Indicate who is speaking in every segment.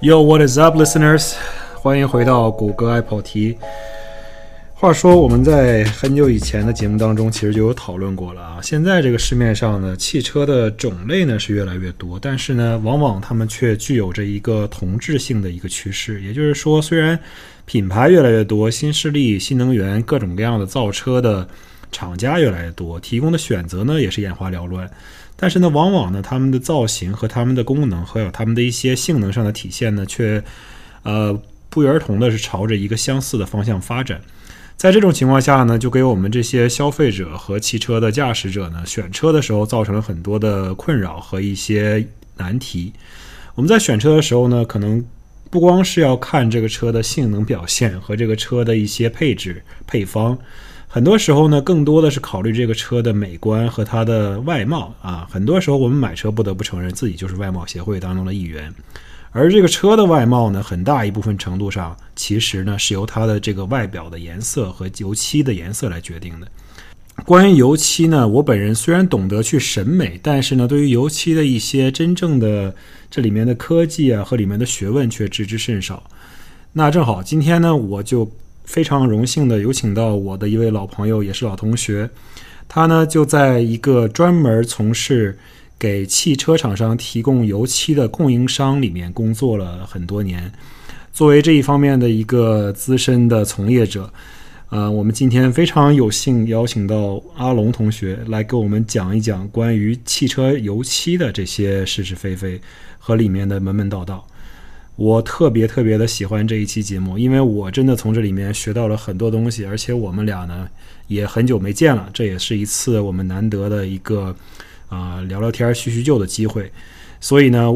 Speaker 1: Yo, what is up, listeners？欢迎回到谷歌爱跑题。话说我们在很久以前的节目当中，其实就有讨论过了啊。现在这个市面上呢，汽车的种类呢是越来越多，但是呢，往往它们却具有着一个同质性的一个趋势。也就是说，虽然品牌越来越多，新势力、新能源、各种各样的造车的厂家越来越多，提供的选择呢也是眼花缭乱。但是呢，往往呢，它们的造型和它们的功能，还有它们的一些性能上的体现呢，却呃不约而同的是朝着一个相似的方向发展。在这种情况下呢，就给我们这些消费者和汽车的驾驶者呢，选车的时候造成了很多的困扰和一些难题。我们在选车的时候呢，可能不光是要看这个车的性能表现和这个车的一些配置配方，很多时候呢，更多的是考虑这个车的美观和它的外貌啊。很多时候我们买车不得不承认自己就是外貌协会当中的一员。而这个车的外貌呢，很大一部分程度上，其实呢是由它的这个外表的颜色和油漆的颜色来决定的。关于油漆呢，我本人虽然懂得去审美，但是呢，对于油漆的一些真正的这里面的科技啊和里面的学问却知之甚少。那正好今天呢，我就非常荣幸的有请到我的一位老朋友，也是老同学，他呢就在一个专门从事。给汽车厂商提供油漆的供应商里面工作了很多年，作为这一方面的一个资深的从业者，呃，我们今天非常有幸邀请到阿龙同学来给我们讲一讲关于汽车油漆的这些是是非非和里面的门门道道。我特别特别的喜欢这一期节目，因为我真的从这里面学到了很多东西，而且我们俩呢也很久没见了，这也是一次我们难得的一个。啊，聊聊天、叙叙旧的机会，所以呢，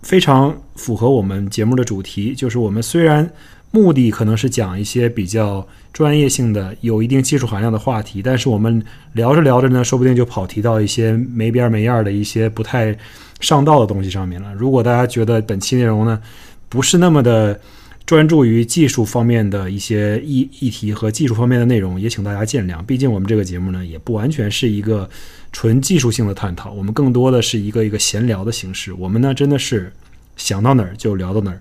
Speaker 1: 非常符合我们节目的主题。就是我们虽然目的可能是讲一些比较专业性的、有一定技术含量的话题，但是我们聊着聊着呢，说不定就跑题到一些没边儿没样儿的一些不太上道的东西上面了。如果大家觉得本期内容呢不是那么的专注于技术方面的一些议议题和技术方面的内容，也请大家见谅。毕竟我们这个节目呢，也不完全是一个。纯技术性的探讨，我们更多的是一个一个闲聊的形式。我们呢，真的是想到哪儿就聊到哪儿。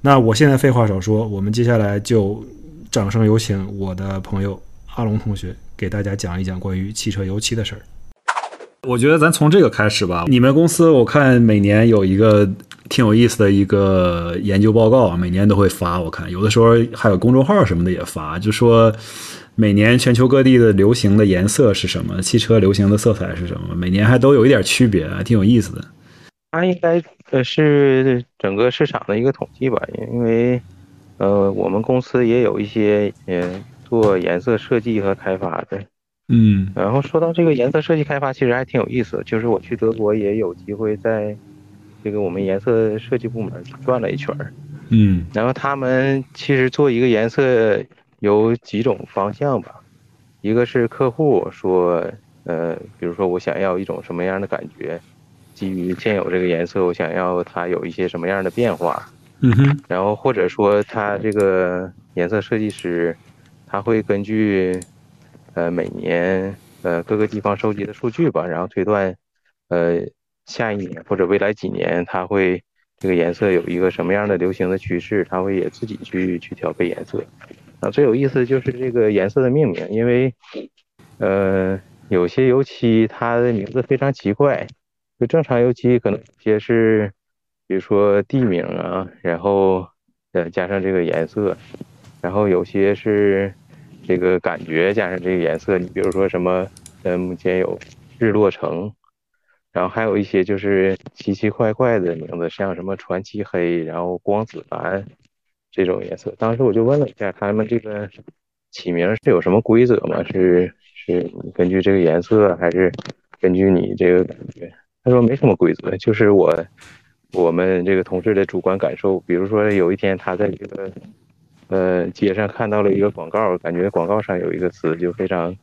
Speaker 1: 那我现在废话少说，我们接下来就掌声有请我的朋友阿龙同学，给大家讲一讲关于汽车油漆的事儿。我觉得咱从这个开始吧。你们公司我看每年有一个挺有意思的一个研究报告，每年都会发。我看有的时候还有公众号什么的也发，就说。每年全球各地的流行的颜色是什么？汽车流行的色彩是什么？每年还都有一点区别，还挺有意思的。
Speaker 2: 它应该呃是整个市场的一个统计吧，因为呃我们公司也有一些呃做颜色设计和开发的。
Speaker 1: 嗯。
Speaker 2: 然后说到这个颜色设计开发，其实还挺有意思。就是我去德国也有机会在这个我们颜色设计部门转了一圈儿。
Speaker 1: 嗯。
Speaker 2: 然后他们其实做一个颜色。有几种方向吧，一个是客户说，呃，比如说我想要一种什么样的感觉，基于现有这个颜色，我想要它有一些什么样的变化，
Speaker 1: 嗯哼，
Speaker 2: 然后或者说他这个颜色设计师，他会根据，呃，每年呃各个地方收集的数据吧，然后推断，呃，下一年或者未来几年他会这个颜色有一个什么样的流行的趋势，他会也自己去去调配颜色。啊，最有意思就是这个颜色的命名，因为，呃，有些油漆它的名字非常奇怪，就正常油漆可能有些是，比如说地名啊，然后呃加上这个颜色，然后有些是这个感觉加上这个颜色，你比如说什么，呃，目前有日落橙，然后还有一些就是奇奇怪怪的名字，像什么传奇黑，然后光子蓝。这种颜色，当时我就问了一下他们这个起名是有什么规则吗？是是根据这个颜色，还是根据你这个感觉？他说没什么规则，就是我我们这个同事的主观感受。比如说有一天他在这个呃街上看到了一个广告，感觉广告上有一个词就非常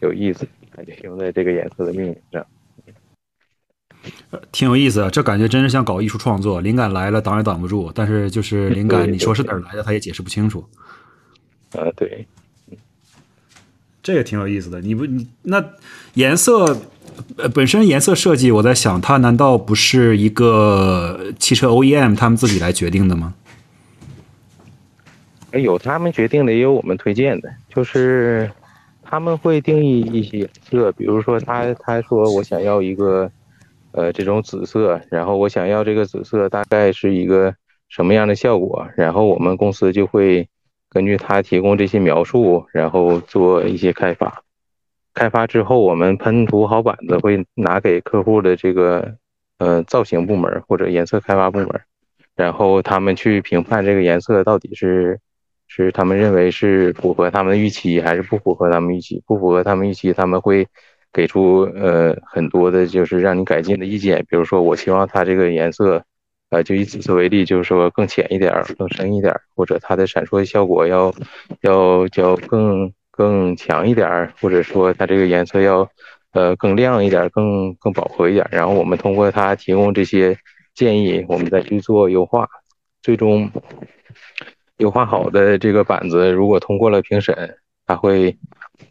Speaker 2: 有意思，感觉用在这个颜色的命名上。
Speaker 1: 挺有意思，这感觉真是像搞艺术创作，灵感来了挡也挡不住，但是就是灵感，你说是哪儿来的，他也解释不清楚。
Speaker 2: 啊，对，
Speaker 1: 这也挺有意思的。你不，你那颜色呃，本身颜色设计，我在想，它难道不是一个汽车 OEM 他们自己来决定的吗？
Speaker 2: 有他们决定的，也有我们推荐的，就是他们会定义一些颜色，比如说他他说我想要一个呃这种紫色，然后我想要这个紫色大概是一个什么样的效果，然后我们公司就会根据他提供这些描述，然后做一些开发。开发之后，我们喷涂好板子会拿给客户的这个呃造型部门或者颜色开发部门，然后他们去评判这个颜色到底是是他们认为是符合他们的预期还是不符合他们预期。不符合他们预期，他们会给出呃很多的就是让你改进的意见。比如说，我希望它这个颜色，呃，就以紫色为例，就是说更浅一点、更深一点，或者它的闪烁效果要要要更。更强一点儿，或者说它这个颜色要，呃，更亮一点，更更饱和一点。然后我们通过它提供这些建议，我们再去做优化，最终优化好的这个板子，如果通过了评审，它会，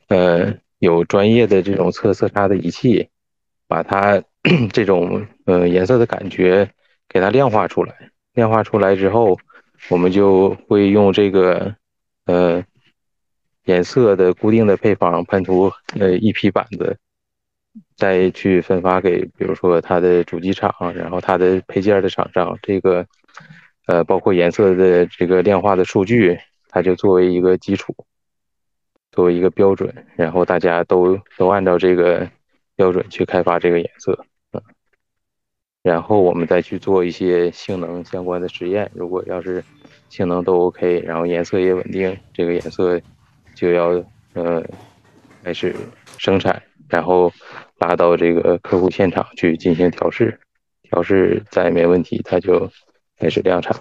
Speaker 2: 呃，有专业的这种测色差的仪器，把它 这种呃颜色的感觉给它量化出来。量化出来之后，我们就会用这个，呃。颜色的固定的配方喷涂，呃，一批板子，再去分发给，比如说它的主机厂，然后它的配件的厂商，这个，呃，包括颜色的这个量化的数据，它就作为一个基础，作为一个标准，然后大家都都按照这个标准去开发这个颜色，嗯，然后我们再去做一些性能相关的实验，如果要是性能都 OK，然后颜色也稳定，这个颜色。就要呃开始生产，然后拉到这个客户现场去进行调试，调试再没问题，它就开始量产。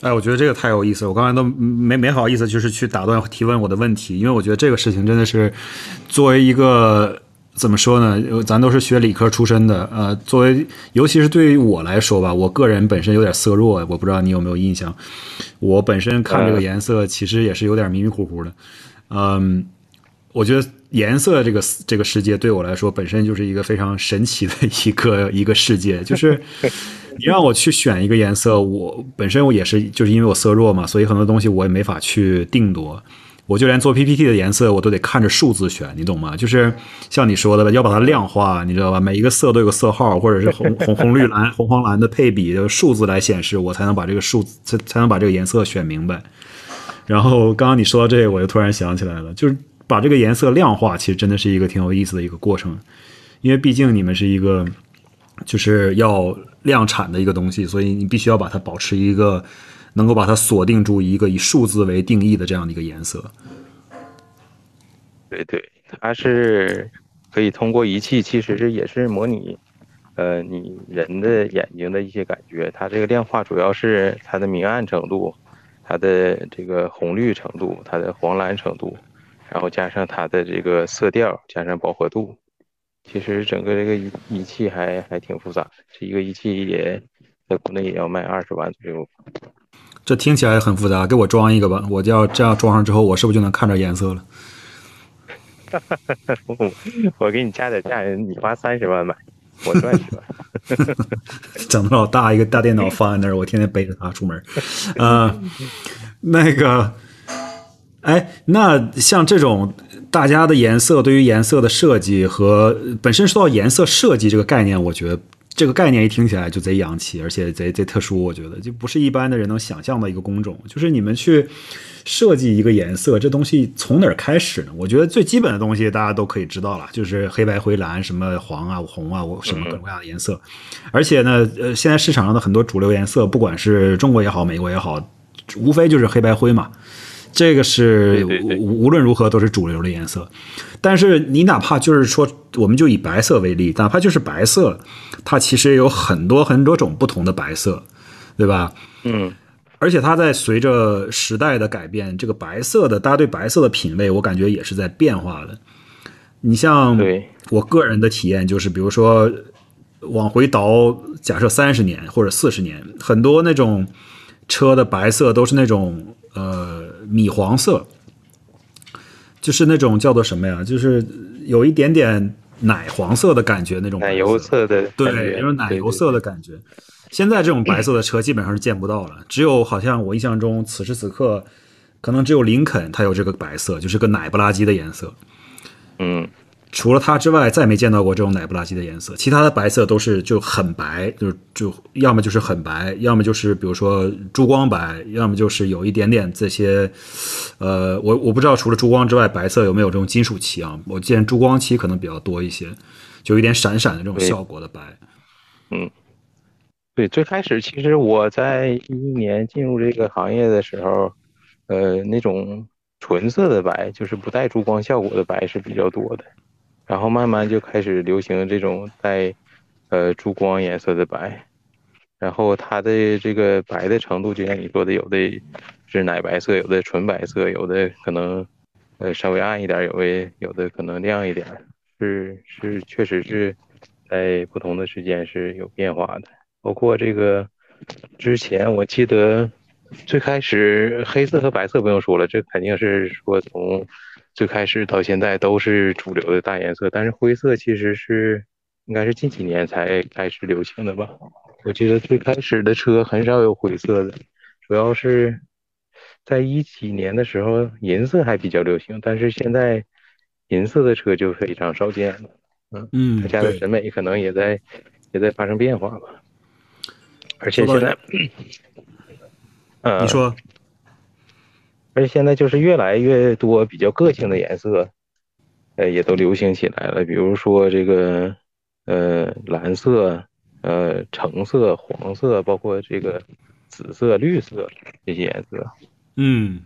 Speaker 1: 哎，我觉得这个太有意思，我刚才都没没好意思，就是去打断提问我的问题，因为我觉得这个事情真的是作为一个。怎么说呢？咱都是学理科出身的，呃，作为尤其是对于我来说吧，我个人本身有点色弱，我不知道你有没有印象。我本身看这个颜色，其实也是有点迷迷糊糊的。嗯，我觉得颜色这个这个世界对我来说，本身就是一个非常神奇的一个 一个世界。就是你让我去选一个颜色，我本身我也是就是因为我色弱嘛，所以很多东西我也没法去定夺。我就连做 PPT 的颜色，我都得看着数字选，你懂吗？就是像你说的吧，要把它量化，你知道吧？每一个色都有个色号，或者是红红红绿蓝红黄蓝的配比，的数字来显示，我才能把这个数字才才能把这个颜色选明白。然后刚刚你说到这个，我就突然想起来了，就是把这个颜色量化，其实真的是一个挺有意思的一个过程，因为毕竟你们是一个就是要量产的一个东西，所以你必须要把它保持一个。能够把它锁定住一个以数字为定义的这样的一个颜色，
Speaker 2: 对对，它是可以通过仪器，其实是也是模拟，呃，你人的眼睛的一些感觉。它这个量化主要是它的明暗程度，它的这个红绿程度，它的黄蓝程度，然后加上它的这个色调，加上饱和度。其实整个这个仪仪器还还挺复杂，这一个仪器也在国内也要卖二十万左右。
Speaker 1: 这听起来很复杂，给我装一个吧。我就要这样装上之后，我是不是就能看着颜色了？
Speaker 2: 我给你加点价，你花三十万买，我赚十万。
Speaker 1: 整的老大一个大电脑放在那儿，我天天背着它出门。呃，那个，哎，那像这种大家的颜色，对于颜色的设计和本身说到颜色设计这个概念，我觉得。这个概念一听起来就贼洋气，而且贼贼特殊，我觉得就不是一般的人能想象的一个工种。就是你们去设计一个颜色，这东西从哪儿开始呢？我觉得最基本的东西大家都可以知道了，就是黑白灰蓝，什么黄啊、红啊，我什么各种各样的颜色。而且呢，呃，现在市场上的很多主流颜色，不管是中国也好，美国也好，无非就是黑白灰嘛。这个是无论如何都是主流的颜色，但是你哪怕就是说，我们就以白色为例，哪怕就是白色，它其实有很多很多种不同的白色，对吧？
Speaker 2: 嗯，
Speaker 1: 而且它在随着时代的改变，这个白色的大家对白色的品味，我感觉也是在变化的。你像我个人的体验就是，比如说往回倒，假设三十年或者四十年，很多那种车的白色都是那种呃。米黄色，就是那种叫做什么呀？就是有一点点奶黄色的感觉那种
Speaker 2: 奶油色的
Speaker 1: 对，就是奶油色的感觉。现在这种白色的车基本上是见不到了，只有好像我印象中此时此刻，可能只有林肯它有这个白色，就是个奶不拉几的颜色。
Speaker 2: 嗯，
Speaker 1: 除了它之外，再没见到过这种奶不拉几的颜色。其他的白色都是就很白，就就要么就是很白，要么就是比如说珠光白，要么就是有一点点这些，呃，我我不知道除了珠光之外，白色有没有这种金属漆啊？我见珠光漆可能比较多一些，就有点闪闪的这种效果的白。
Speaker 2: 嗯，对，最开始其实我在一一年进入这个行业的时候，呃，那种。纯色的白就是不带珠光效果的白是比较多的，然后慢慢就开始流行这种带呃珠光颜色的白，然后它的这个白的程度就像你说的，有的是奶白色，有的纯白色，有的可能呃稍微暗一点，有的有的可能亮一点，是是确实是在不同的时间是有变化的，包括这个之前我记得。最开始黑色和白色不用说了，这肯定是说从最开始到现在都是主流的大颜色。但是灰色其实是应该是近几年才开始流行的吧？我记得最开始的车很少有灰色的，主要是在一几年的时候银色还比较流行，但是现在银色的车就非常少见了。嗯嗯，大家的审美可能也在也在发生变化吧。而且现在。
Speaker 1: 你说，
Speaker 2: 而且现在就是越来越多比较个性的颜色，呃，也都流行起来了。比如说这个，呃，蓝色、呃，橙色、黄色，包括这个紫色、绿色这些颜色。
Speaker 1: 嗯，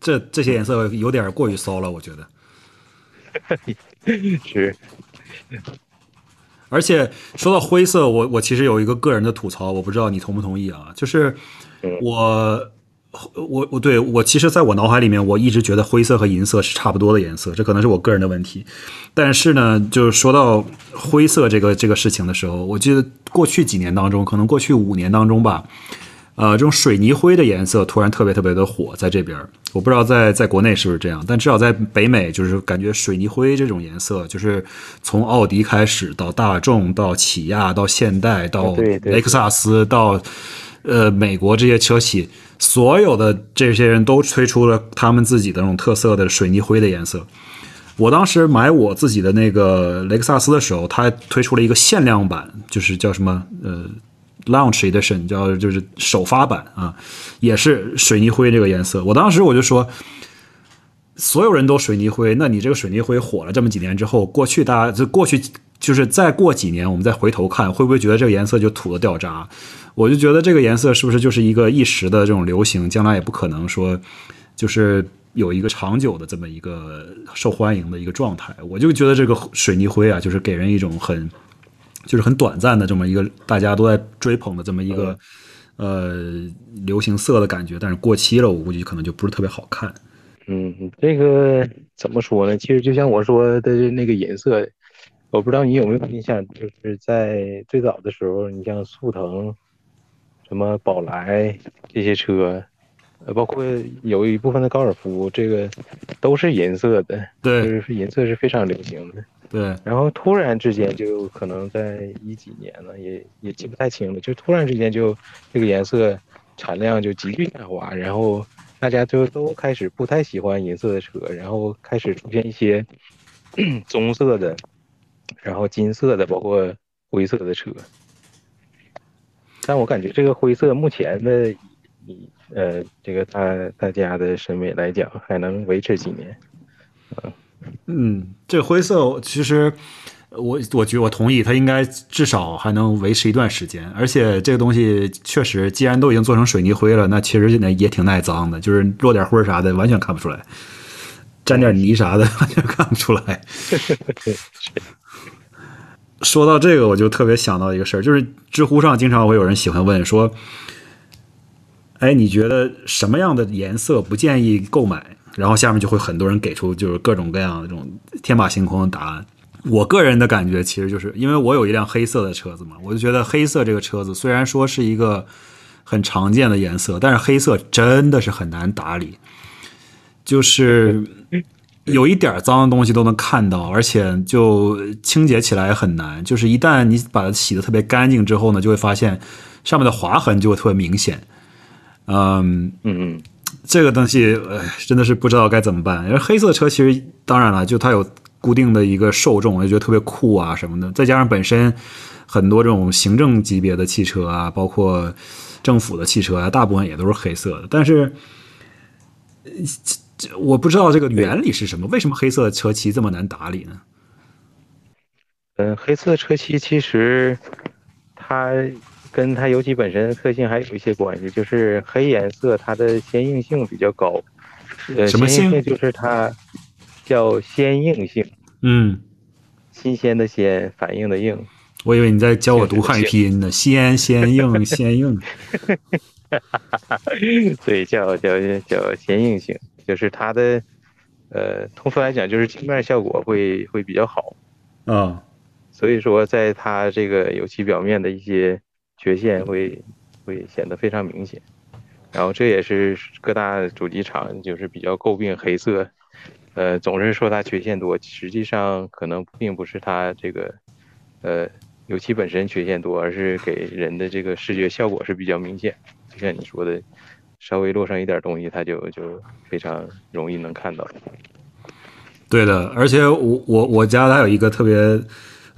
Speaker 1: 这这些颜色有点过于骚了，我觉得。
Speaker 2: 是。
Speaker 1: 而且说到灰色，我我其实有一个个人的吐槽，我不知道你同不同意啊，就是。我我我对我其实在我脑海里面，我一直觉得灰色和银色是差不多的颜色，这可能是我个人的问题。但是呢，就是说到灰色这个这个事情的时候，我记得过去几年当中，可能过去五年当中吧，呃，这种水泥灰的颜色突然特别特别的火，在这边，我不知道在在国内是不是这样，但至少在北美，就是感觉水泥灰这种颜色，就是从奥迪开始到大众到起亚到现代到雷克萨斯到。呃，美国这些车企，所有的这些人都推出了他们自己的那种特色的水泥灰的颜色。我当时买我自己的那个雷克萨斯的时候，它推出了一个限量版，就是叫什么呃，Launch Edition，叫就是首发版啊，也是水泥灰这个颜色。我当时我就说，所有人都水泥灰，那你这个水泥灰火了这么几年之后，过去大家就过去就是再过几年，我们再回头看，会不会觉得这个颜色就土的掉渣？我就觉得这个颜色是不是就是一个一时的这种流行，将来也不可能说就是有一个长久的这么一个受欢迎的一个状态。我就觉得这个水泥灰啊，就是给人一种很 就是很短暂的这么一个大家都在追捧的这么一个呃流行色的感觉，但是过期了，我估计可能就不是特别好看。
Speaker 2: 嗯，这个怎么说呢？其实就像我说的那个颜色，我不知道你有没有印象，就是在最早的时候，你像速腾。什么宝来这些车，呃，包括有一部分的高尔夫，这个都是银色的，
Speaker 1: 对，
Speaker 2: 是银色是非常流行的，
Speaker 1: 对。
Speaker 2: 然后突然之间就可能在一几年了，也也记不太清了，就突然之间就这个颜色产量就急剧下滑，然后大家就都开始不太喜欢银色的车，然后开始出现一些 棕色的，然后金色的，包括灰色的车。但我感觉这个灰色目前的，呃这个大大家的审美来讲，还能维持几年。
Speaker 1: 嗯嗯，这灰色其实我我觉我同意，它应该至少还能维持一段时间。而且这个东西确实，既然都已经做成水泥灰了，那其实现在也挺耐脏的，就是落点灰啥的完全看不出来，沾点泥啥的 完全看不出来。说到这个，我就特别想到一个事儿，就是知乎上经常会有人喜欢问说：“哎，你觉得什么样的颜色不建议购买？”然后下面就会很多人给出就是各种各样的这种天马行空的答案。我个人的感觉其实就是因为我有一辆黑色的车子嘛，我就觉得黑色这个车子虽然说是一个很常见的颜色，但是黑色真的是很难打理，就是有一点脏的东西都能看到，而且就清洁起来也很难。就是一旦你把它洗的特别干净之后呢，就会发现上面的划痕就会特别明显。嗯
Speaker 2: 嗯嗯，
Speaker 1: 这个东西，哎，真的是不知道该怎么办。因为黑色车其实当然了，就它有固定的一个受众，我就觉得特别酷啊什么的。再加上本身很多这种行政级别的汽车啊，包括政府的汽车啊，大部分也都是黑色的。但是，呃我不知道这个原理是什么，为什么黑色的车漆这么难打理呢？
Speaker 2: 嗯，黑色车漆其实它跟它油漆本身的特性还有一些关系，就是黑颜色它的鲜硬性比较高。呃，
Speaker 1: 什么性
Speaker 2: 就是它叫鲜硬性，
Speaker 1: 嗯，
Speaker 2: 新鲜的鲜，反应的应。
Speaker 1: 我以为你在教我读汉语拼音呢，鲜鲜硬鲜硬。
Speaker 2: 对，叫叫叫鲜硬性，就是它的呃，通俗来讲就是镜面效果会会比较好。
Speaker 1: 啊，
Speaker 2: 所以说，在它这个油漆表面的一些缺陷会会显得非常明显，然后这也是各大主机厂就是比较诟病黑色，呃，总是说它缺陷多，实际上可能并不是它这个呃油漆本身缺陷多，而是给人的这个视觉效果是比较明显，就像你说的，稍微落上一点东西，它就就非常容易能看到。
Speaker 1: 对的，而且我我我家还有一个特别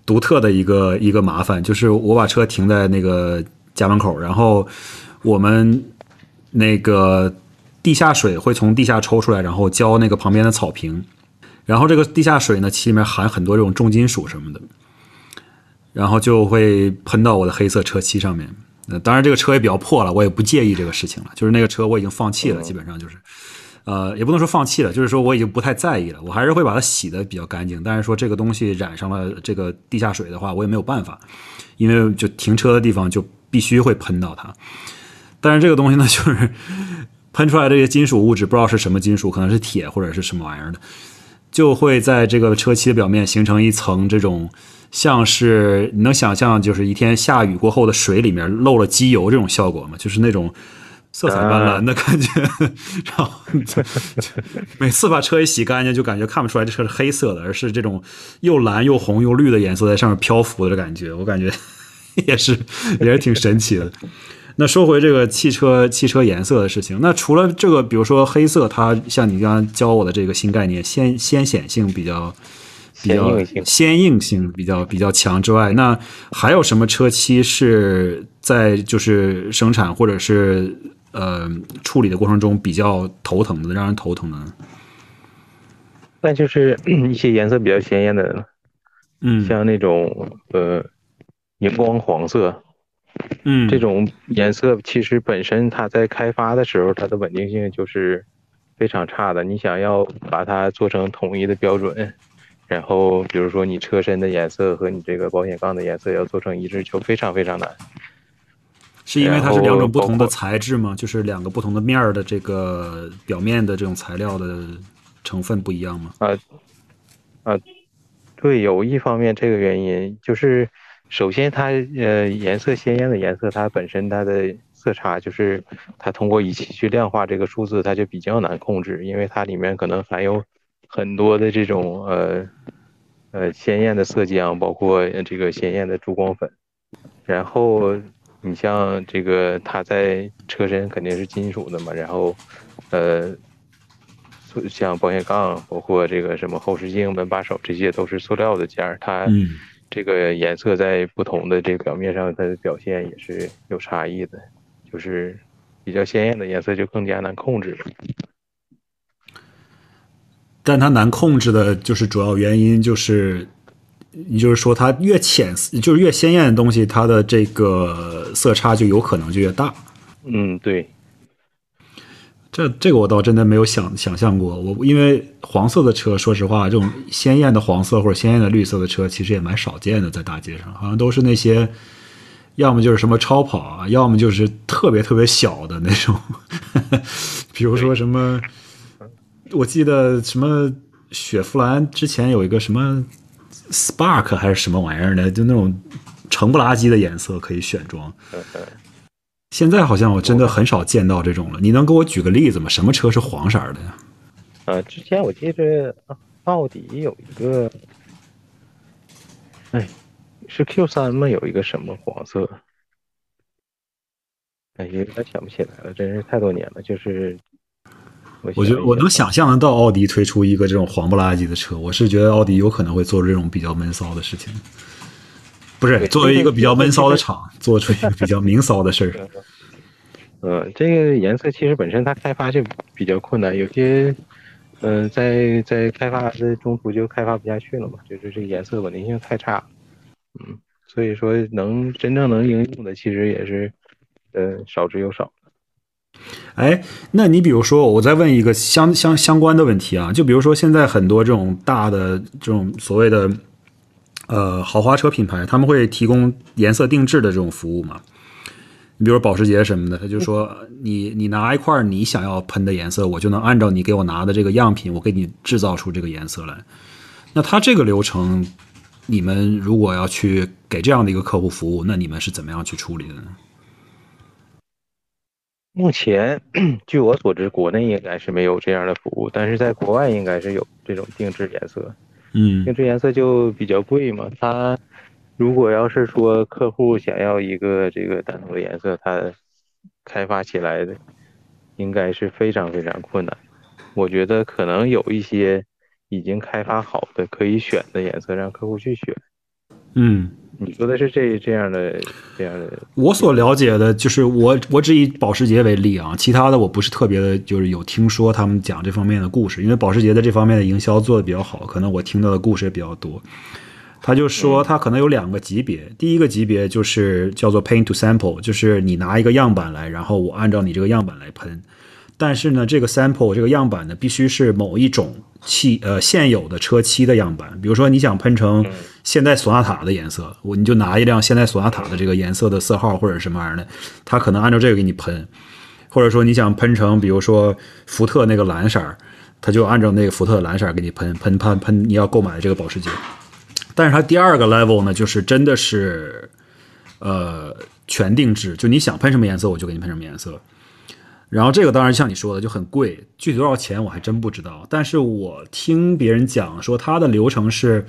Speaker 1: 独特的一个一个麻烦，就是我把车停在那个家门口，然后我们那个地下水会从地下抽出来，然后浇那个旁边的草坪，然后这个地下水呢，其里面含很多这种重金属什么的，然后就会喷到我的黑色车漆上面。呃，当然这个车也比较破了，我也不介意这个事情了，就是那个车我已经放弃了，基本上就是。呃，也不能说放弃了，就是说我已经不太在意了，我还是会把它洗的比较干净。但是说这个东西染上了这个地下水的话，我也没有办法，因为就停车的地方就必须会喷到它。但是这个东西呢，就是 喷出来这些金属物质，不知道是什么金属，可能是铁或者是什么玩意儿的，就会在这个车漆的表面形成一层这种像是你能想象，就是一天下雨过后的水里面漏了机油这种效果吗？就是那种。色彩斑斓的感觉，然后每次把车一洗干净，就感觉看不出来这车是黑色的，而是这种又蓝又红又绿的颜色在上面漂浮的感觉。我感觉也是 也是挺神奇的。那说回这个汽车汽车颜色的事情，那除了这个，比如说黑色，它像你刚刚教我的这个新概念，先先显性比较比较
Speaker 2: 先硬性
Speaker 1: 鲜硬性比较比较强之外，那还有什么车漆是在就是生产或者是呃处理的过程中比较头疼的，让人头疼的呢？
Speaker 2: 那就是一些颜色比较鲜艳的，
Speaker 1: 嗯，
Speaker 2: 像那种呃荧光黄色
Speaker 1: 嗯
Speaker 2: 这种颜色，其实本身它在开发的时候，它的稳定性就是非常差的。你想要把它做成统一的标准，然后比如说你车身的颜色和你这个保险杠的颜色要做成一致，就非常非常难。
Speaker 1: 是因为它是两种不同的材质吗？就是两个不同的面儿的这个表面的这种材料的成分不一样吗？
Speaker 2: 啊啊对，有一方面这个原因就是，首先它呃颜色鲜艳的颜色，它本身它的色差就是它通过仪器去量化这个数字，它就比较难控制，因为它里面可能含有很多的这种呃呃鲜艳的色浆，包括呃这个鲜艳的珠光粉，然后你像这个它在车身肯定是金属的嘛，然后呃像保险杠，包括这个什么后视镜、门把手，这些都是塑料的件儿，它
Speaker 1: 嗯
Speaker 2: 这个颜色在不同的这个表面上，它的表现也是有差异的，就是比较鲜艳的颜色就更加难控制。
Speaker 1: 但它难控制的就是主要原因就是，也就是说它越浅，就是越鲜艳的东西，它的这个色差就有可能就越大。
Speaker 2: 嗯，对，
Speaker 1: 这这个我倒真的没有想想象过。我因为黄色的车，说实话，这种鲜艳的黄色或者鲜艳的绿色的车，其实也蛮少见的，在大街上，好像都是那些，要么就是什么超跑啊，要么就是特别特别小的那种，比如说什么，我记得什么雪佛兰之前有一个什么 Spark 还是什么玩意儿的，就那种橙不拉几的颜色可以选装。现在好像我真的很少见到这种了。你能给我举个例子吗？什么车是黄色的呀？
Speaker 2: 呃，之前我记得奥迪有一个，哎，是 Q 三吗？有一个什么黄色？哎，有点想不起来了，真是太多年了。就是我
Speaker 1: 我觉得我能想象得到奥迪推出一个这种黄不拉几的车，我是觉得奥迪有可能会做这种比较闷骚的事情。不是作为一个比较闷骚的厂，做出一个比较明骚的事儿。
Speaker 2: 嗯，这个颜色其实本身它开发就比较困难，有些嗯，在在开发的中途就开发不下去了嘛，就是这个颜色稳定性太差。嗯，所以说能真正能应用的，其实也是呃少之又少。
Speaker 1: 哎，那你比如说，我再问一个相相相关的问题啊，就比如说现在很多这种大的这种所谓的。呃，豪华车品牌他们会提供颜色定制的这种服务吗？你比如保时捷什么的，他就说你你拿一块你想要喷的颜色，我就能按照你给我拿的这个样品，我给你制造出这个颜色来。那他这个流程，你们如果要去给这样的一个客户服务，那你们是怎么样去处理的呢？
Speaker 2: 目前，据我所知，国内应该是没有这样的服务，但是在国外应该是有这种定制颜色。
Speaker 1: 嗯，
Speaker 2: 定制颜色就比较贵嘛。它如果要是说客户想要一个这个单独的颜色，它开发起来的应该是非常非常困难。我觉得可能有一些已经开发好的可以选的颜色，让客户去选。
Speaker 1: 嗯。
Speaker 2: 你说的是这这样的这样的，
Speaker 1: 我所了解的就是我我只以保时捷为例啊，其他的我不是特别的，就是有听说他们讲这方面的故事，因为保时捷在这方面的营销做的比较好，可能我听到的故事也比较多。他就说他可能有两个级别，第一个级别就是叫做 paint to sample，就是你拿一个样板来，然后我按照你这个样板来喷。但是呢，这个 sample 这个样板呢，必须是某一种汽呃现有的车漆的样板。比如说，你想喷成现代索纳塔的颜色，我你就拿一辆现代索纳塔的这个颜色的色号或者什么玩意儿的，它可能按照这个给你喷。或者说你想喷成，比如说福特那个蓝色儿，它就按照那个福特的蓝色儿给你喷喷喷喷。你要购买这个保时捷，但是它第二个 level 呢，就是真的是呃全定制，就你想喷什么颜色，我就给你喷什么颜色。然后这个当然像你说的就很贵，具体多少钱我还真不知道。但是我听别人讲说，它的流程是，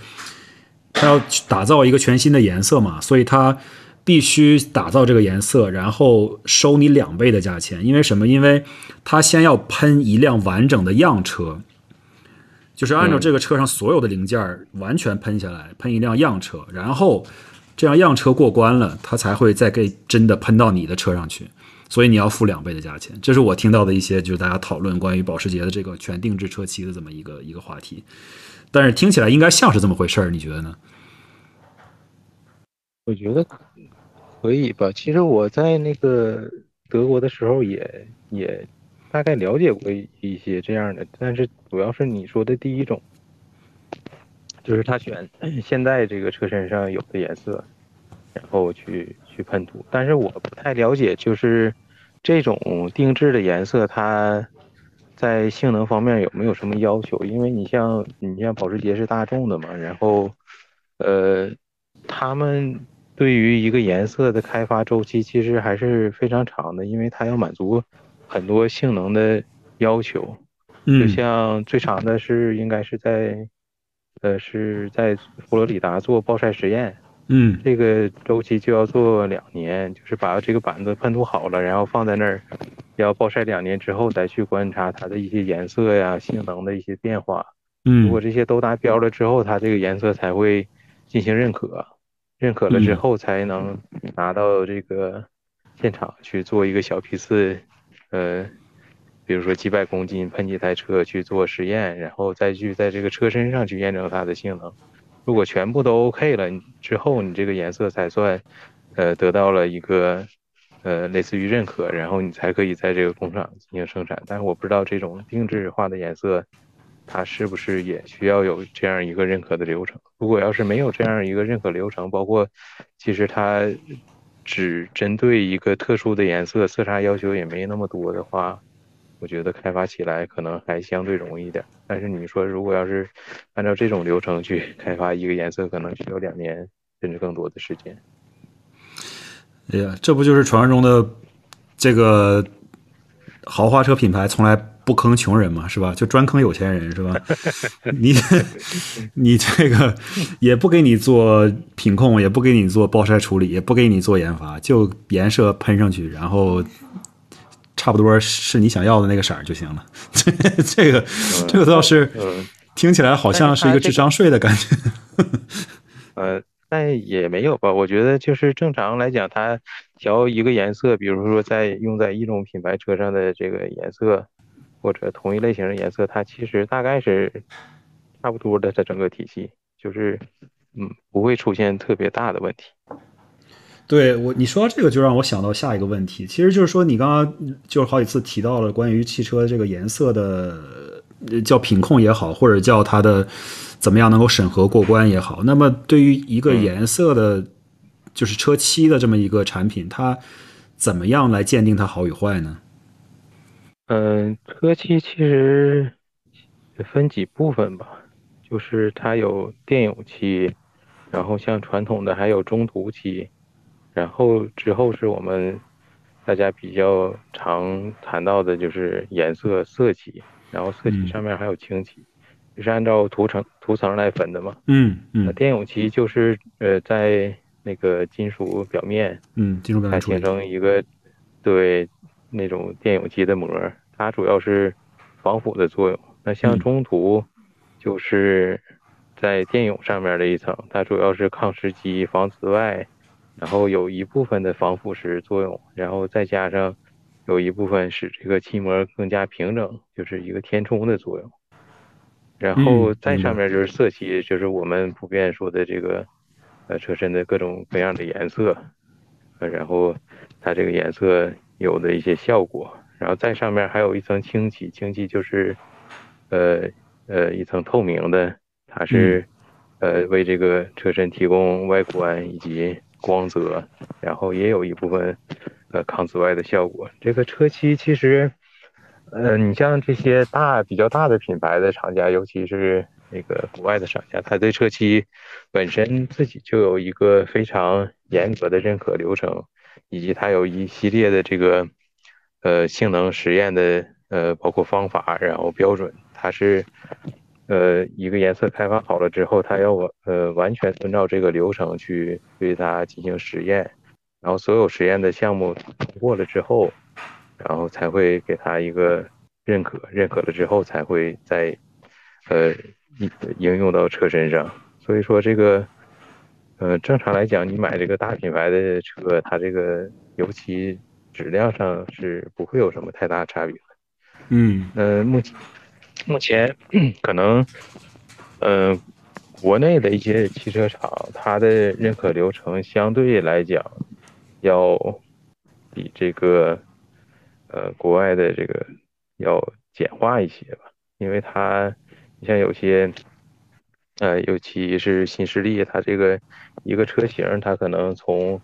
Speaker 1: 他要打造一个全新的颜色嘛，所以他必须打造这个颜色，然后收你两倍的价钱。因为什么？因为他先要喷一辆完整的样车，就是按照这个车上所有的零件完全喷下来，喷一辆样车，然后这样样车过关了，他才会再给真的喷到你的车上去。所以你要付两倍的价钱，这是我听到的一些就是大家讨论关于保时捷的这个全定制车漆的这么一个一个话题，但是听起来应该像是这么回事儿，你觉得呢？
Speaker 2: 我觉得可以吧。其实我在那个德国的时候也也大概了解过一些这样的，但是主要是你说的第一种，就是他选现在这个车身上有的颜色，然后去。去喷涂，但是我不太了解，就是这种定制的颜色，它在性能方面有没有什么要求？因为你像你像保时捷是大众的嘛，然后呃，他们对于一个颜色的开发周期其实还是非常长的，因为它要满足很多性能的要求。
Speaker 1: 嗯，
Speaker 2: 就像最长的是应该是在呃是在佛罗里达做暴晒实验。
Speaker 1: 嗯，
Speaker 2: 这个周期就要做两年，就是把这个板子喷涂好了，然后放在那儿，要暴晒两年之后再去观察它的一些颜色呀、性能的一些变化。
Speaker 1: 嗯，
Speaker 2: 如果这些都达标了之后，它这个颜色才会进行认可，认可了之后才能拿到这个现场去做一个小批次，呃，比如说几百公斤喷几台车去做实验，然后再去在这个车身上去验证它的性能。如果全部都 OK 了之后，你这个颜色才算，呃，得到了一个，呃，类似于认可，然后你才可以在这个工厂进行生产。但是我不知道这种定制化的颜色，它是不是也需要有这样一个认可的流程？如果要是没有这样一个认可流程，包括其实它只针对一个特殊的颜色，色差要求也没那么多的话。我觉得开发起来可能还相对容易一点，但是你说如果要是按照这种流程去 开发一个颜色，可能需要两年甚至更多的时间。
Speaker 1: 哎呀，这不就是传说中的这个豪华车品牌从来不坑穷人嘛，是吧？就专坑有钱人，是吧？你 你这个也不给你做品控，也不给你做包晒处理，也不给你做研发，就颜色喷上去，然后差不多是你想要的那个色儿就行了。这这个这个倒是听起来好像是一个智商税的感觉。
Speaker 2: 呃。但也没有吧，我觉得就是正常来讲，它调一个颜色，比如说在用在一种品牌车上的这个颜色，或者同一类型的颜色，它其实大概是差不多的，它整个体系就是嗯不会出现特别大的问题。
Speaker 1: 对我你说到这个就让我想到下一个问题，其实就是说你刚刚就是好几次提到了关于汽车这个颜色的叫品控也好，或者叫它的。怎么样能够审核过关也好？那么对于一个颜色的，就是车漆的这么一个产品，它怎么样来鉴定它好与坏呢？
Speaker 2: 嗯，车漆其实分几部分吧，就是它有电泳漆，然后像传统的还有中途漆，然后之后是我们大家比较常谈到的就是颜色色漆，然后色漆上面还有清漆。是按照涂层涂层来分的嘛？
Speaker 1: 嗯嗯。
Speaker 2: 电泳漆就是呃在那个金属表面，
Speaker 1: 嗯，金属表面
Speaker 2: 形成一个对那种电泳漆的膜，它主要是防腐的作用。那像中涂就是在电泳上面的一层，它主要是抗湿机、防紫外，然后有一部分的防腐蚀作用，然后再加上有一部分使这个漆膜更加平整，就是一个填充的作用。然后再上面就是色漆，就是我们普遍说的这个，呃，车身的各种各样的颜色，呃，然后它这个颜色有的一些效果，然后再上面还有一层清漆，清漆就是，呃呃一层透明的，它是，呃为这个车身提供外观以及光泽，然后也有一部分，呃抗紫外的效果。这个车漆其实。呃，你像这些大比较大的品牌的厂家，尤其是那个国外的厂家，他对车漆本身自己就有一个非常严格的认可流程，以及它有一系列的这个呃性能实验的呃包括方法，然后标准，它是呃一个颜色开发好了之后，它要完呃完全遵照这个流程去对它进行实验，然后所有实验的项目通过了之后。然后才会给他一个认可，认可了之后才会在呃应应用到车身上。所以说这个呃正常来讲，你买这个大品牌的车，它这个油漆质量上是不会有什么太大差别的。
Speaker 1: 嗯，
Speaker 2: 呃目前目前 可能呃国内的一些汽车厂，它的认可流程相对来讲要比这个。呃，国外的这个要简化一些吧，因为它，你像有些，呃，尤其是新势力，它这个一个车型，它可能从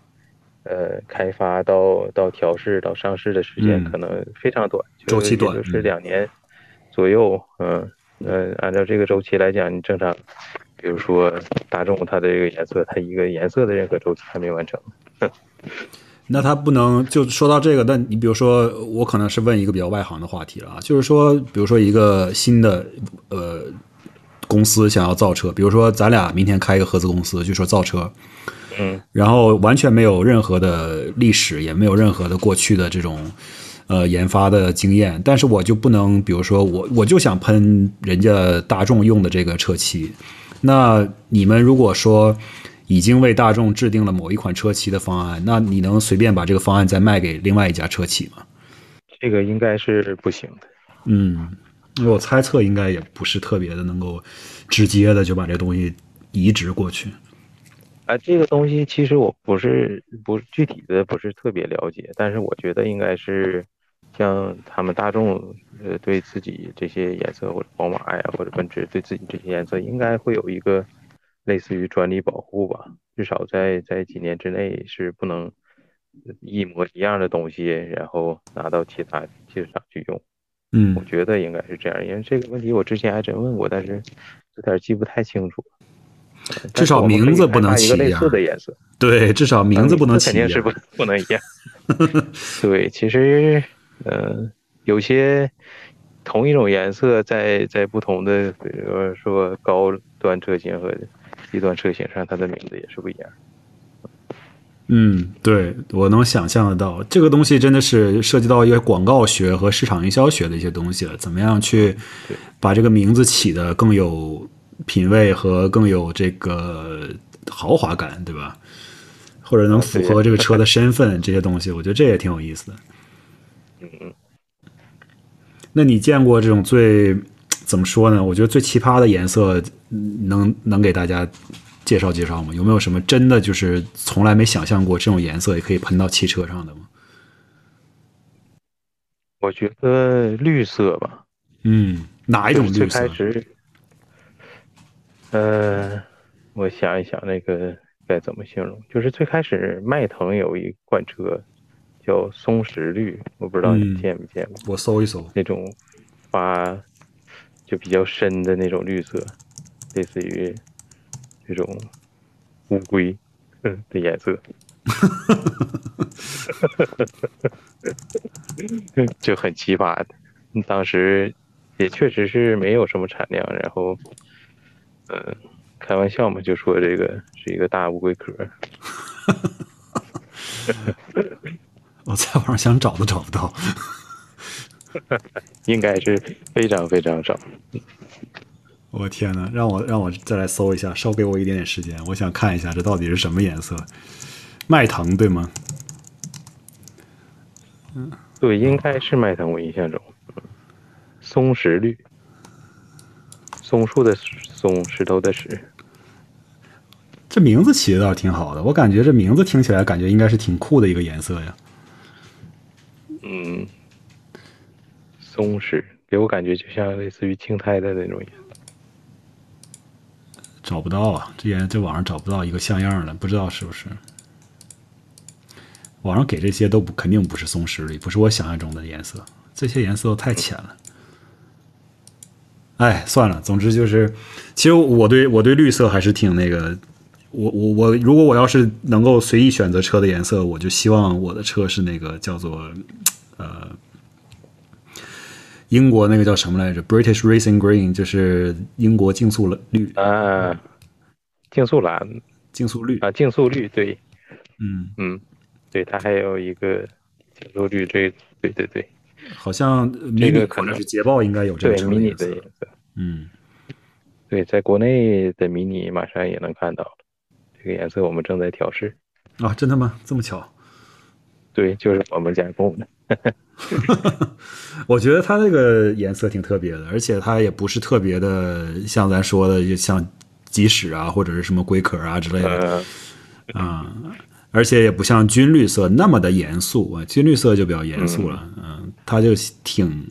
Speaker 2: 呃开发到到调试到上市的时间可能非常短，
Speaker 1: 周期短，
Speaker 2: 就是两年左右。嗯，呃，按照这个周期来讲，你正常，比如说大众它的这个颜色，它一个颜色的任何周期还没完成。
Speaker 1: 那它不能就说到这个，那你比如说，我可能是问一个比较外行的话题了啊，就是说，比如说一个新的呃公司想要造车，比如说咱俩明天开一个合资公司，就说造车，
Speaker 2: 嗯，
Speaker 1: 然后完全没有任何的历史，也没有任何的过去的这种呃研发的经验，但是我就不能，比如说我我就想喷人家大众用的这个车漆，那你们如果说。已经为大众制定了某一款车漆的方案，那你能随便把这个方案再卖给另外一家车企吗？
Speaker 2: 这个应该是不行的。
Speaker 1: 嗯，我猜测应该也不是特别的能够直接的就把这东西移植过去。
Speaker 2: 啊，这个东西其实我不是不具体的不是特别了解，但是我觉得应该是像他们大众呃对自己这些颜色，或者宝马呀或者奔驰对自己这些颜色，应该会有一个。类似于专利保护吧，至少在在几年之内是不能一模一样的东西，然后拿到其他汽车厂去用。
Speaker 1: 嗯，
Speaker 2: 我觉得应该是这样，因为这个问题我之前还真问过，但是有点记不太清楚。
Speaker 1: 至少名字不能一
Speaker 2: 个类似的颜色。
Speaker 1: 对，至少名字不能
Speaker 2: 肯定是不不能一样。对，其实呃，有些同一种颜色在在不同的，比如说高端车型和低端车型上，它的名字也是不一样。
Speaker 1: 嗯，对我能想象得到，这个东西真的是涉及到一个广告学和市场营销学的一些东西了。怎么样去把这个名字起的更有品味和更有这个豪华感，对吧？或者能符合这个车的身份，这些东西，我觉得这也挺有意思的。
Speaker 2: 嗯，
Speaker 1: 那你见过这种最怎么说呢？我觉得最奇葩的颜色，能能给大家介绍介绍吗？有没有什么真的就是从来没想象过这种颜色也可以喷到汽车上的吗？
Speaker 2: 我觉得绿色吧。
Speaker 1: 嗯，哪一种绿色？
Speaker 2: 开始，呃，我想一想，那个该怎么形容？就是最开始迈腾有一款车叫松石绿，我不知道你见没见过。
Speaker 1: 我搜一搜，
Speaker 2: 那种发就比较深的那种绿色，类似于。这种乌龟的颜色，就很奇葩的。当时也确实是没有什么产量，然后，嗯，开玩笑嘛，就说这个是一个大乌龟壳。
Speaker 1: 我在网上想找都找不到，
Speaker 2: 应该是非常非常少。
Speaker 1: 我天哪！让我让我再来搜一下，稍给我一点点时间，我想看一下这到底是什么颜色。迈腾对吗？
Speaker 2: 嗯，对，应该是迈腾。我印象中，松石绿，松树的松，石头的石。
Speaker 1: 这名字起的倒是挺好的，我感觉这名字听起来感觉应该是挺酷的一个颜色呀。
Speaker 2: 嗯，松石给我感觉就像类似于青苔的那种颜色。
Speaker 1: 找不到啊，这颜这网上找不到一个像样的，不知道是不是。网上给这些都不肯定不是松石绿，不是我想象中的颜色，这些颜色都太浅了。哎，算了，总之就是，其实我对我对绿色还是挺那个，我我我，如果我要是能够随意选择车的颜色，我就希望我的车是那个叫做呃。英国那个叫什么来着？British Racing Green，就是英国竞速绿
Speaker 2: 啊，竞速蓝、
Speaker 1: 竞速绿
Speaker 2: 啊，竞速绿，对，
Speaker 1: 嗯
Speaker 2: 嗯，对，它还有一个竞速绿，这对对对，
Speaker 1: 好像
Speaker 2: 这个可能
Speaker 1: 是捷豹应该有这个
Speaker 2: 迷你的颜
Speaker 1: 色，嗯，
Speaker 2: 对，在国内的迷你马上也能看到了，这个颜色我们正在调试
Speaker 1: 啊，真的吗？这么巧？
Speaker 2: 对，就是我们加工的。
Speaker 1: 我觉得它那个颜色挺特别的，而且它也不是特别的，像咱说的，像鸡屎啊，或者是什么龟壳啊之类的啊。而且也不像军绿色那么的严肃啊，军绿色就比较严肃了。嗯，它就挺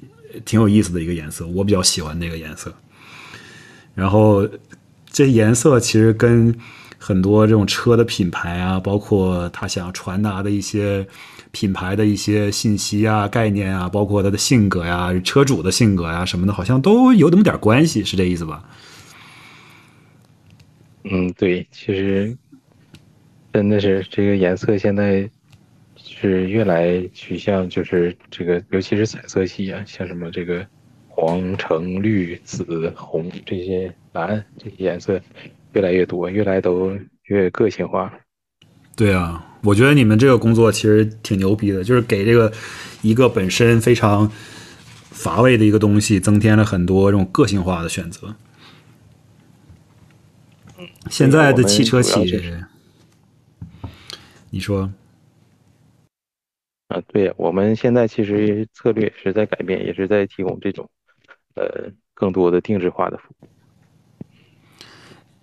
Speaker 1: 挺有意思的一个颜色，我比较喜欢那个颜色。然后这颜色其实跟很多这种车的品牌啊，包括它想要传达的一些。品牌的一些信息啊、概念啊，包括他的性格呀、车主的性格呀什么的，好像都有那么点关系，是这意思吧？
Speaker 2: 嗯，对，其实真的是这个颜色现在是越来趋向，就是这个，尤其是彩色系啊，像什么这个黄、橙、绿、紫、红这些蓝这些颜色越来越多，越来都越个性化。
Speaker 1: 对啊。我觉得你们这个工作其实挺牛逼的，就是给这个一个本身非常乏味的一个东西，增添了很多这种个性化的选择。现在的汽车企业，你说？
Speaker 2: 啊，对呀，我们现在其实策略是在改变，也是在提供这种呃更多的定制化的服务。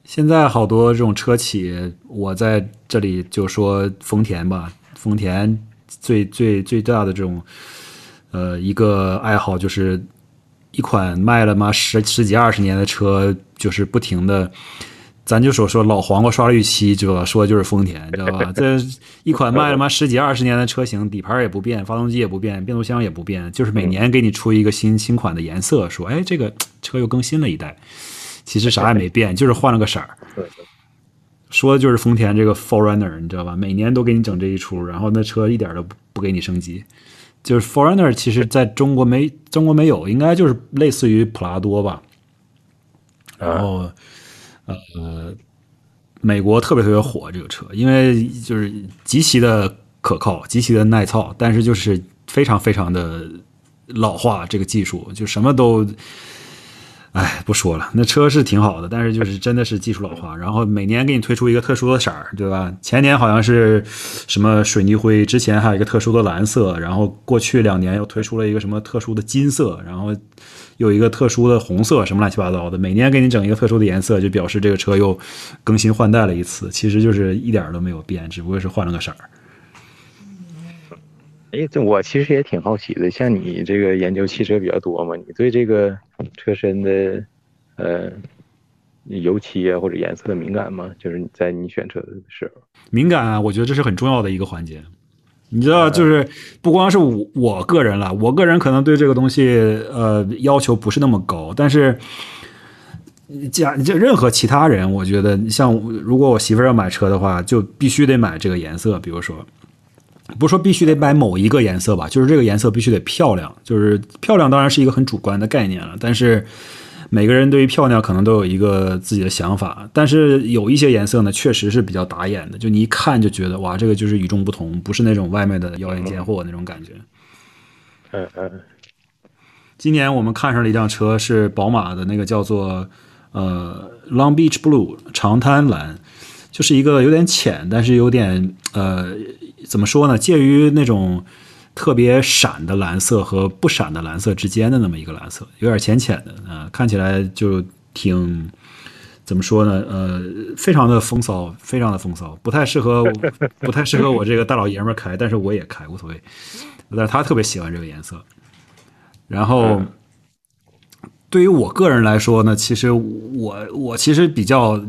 Speaker 1: 现在好多这种车企，我在这里就说丰田吧。丰田最最最大的这种，呃，一个爱好就是一款卖了嘛十十几二十年的车，就是不停的，咱就说说老黄瓜刷绿漆，知道吧？说的就是丰田，知道吧？这一款卖了嘛十几二十年的车型，底盘也不变，发动机也不变，变速箱也不变，就是每年给你出一个新新款的颜色，说哎，这个车又更新了一代。其实啥也没变，就是换了个色儿。说的就是丰田这个 Forerunner，你知道吧？每年都给你整这一出，然后那车一点都不不给你升级，就是 Foreigner，其实在中国没中国没有，应该就是类似于普拉多吧。然后，呃，美国特别特别火这个车，因为就是极其的可靠，极其的耐操，但是就是非常非常的老化，这个技术就什么都。哎，不说了，那车是挺好的，但是就是真的是技术老化。然后每年给你推出一个特殊的色儿，对吧？前年好像是什么水泥灰，之前还有一个特殊的蓝色，然后过去两年又推出了一个什么特殊的金色，然后有一个特殊的红色，什么乱七八糟的。每年给你整一个特殊的颜色，就表示这个车又更新换代了一次。其实就是一点都没有变，只不过是换了个色儿。
Speaker 2: 哎，这我其实也挺好奇的。像你这个研究汽车比较多嘛，你对这个车身的呃油漆啊或者颜色的敏感吗？就是你在你选车的时候，
Speaker 1: 敏感啊，我觉得这是很重要的一个环节。你知道，就是不光是我我个人了，我个人可能对这个东西呃要求不是那么高，但是假就任何其他人，我觉得像如果我媳妇儿要买车的话，就必须得买这个颜色，比如说。不是说必须得买某一个颜色吧，就是这个颜色必须得漂亮。就是漂亮当然是一个很主观的概念了，但是每个人对于漂亮可能都有一个自己的想法。但是有一些颜色呢，确实是比较打眼的，就你一看就觉得哇，这个就是与众不同，不是那种外面的妖艳贱货那种感觉。
Speaker 2: 嗯嗯。
Speaker 1: 今年我们看上了一辆车，是宝马的那个叫做呃 Long Beach Blue 长滩蓝，就是一个有点浅，但是有点呃。怎么说呢？介于那种特别闪的蓝色和不闪的蓝色之间的那么一个蓝色，有点浅浅的啊，看起来就挺怎么说呢？呃，非常的风骚，非常的风骚，不太适合，不太适合我这个大老爷们开，但是我也开无所谓。但是他特别喜欢这个颜色。然后对于我个人来说呢，其实我我其实比较。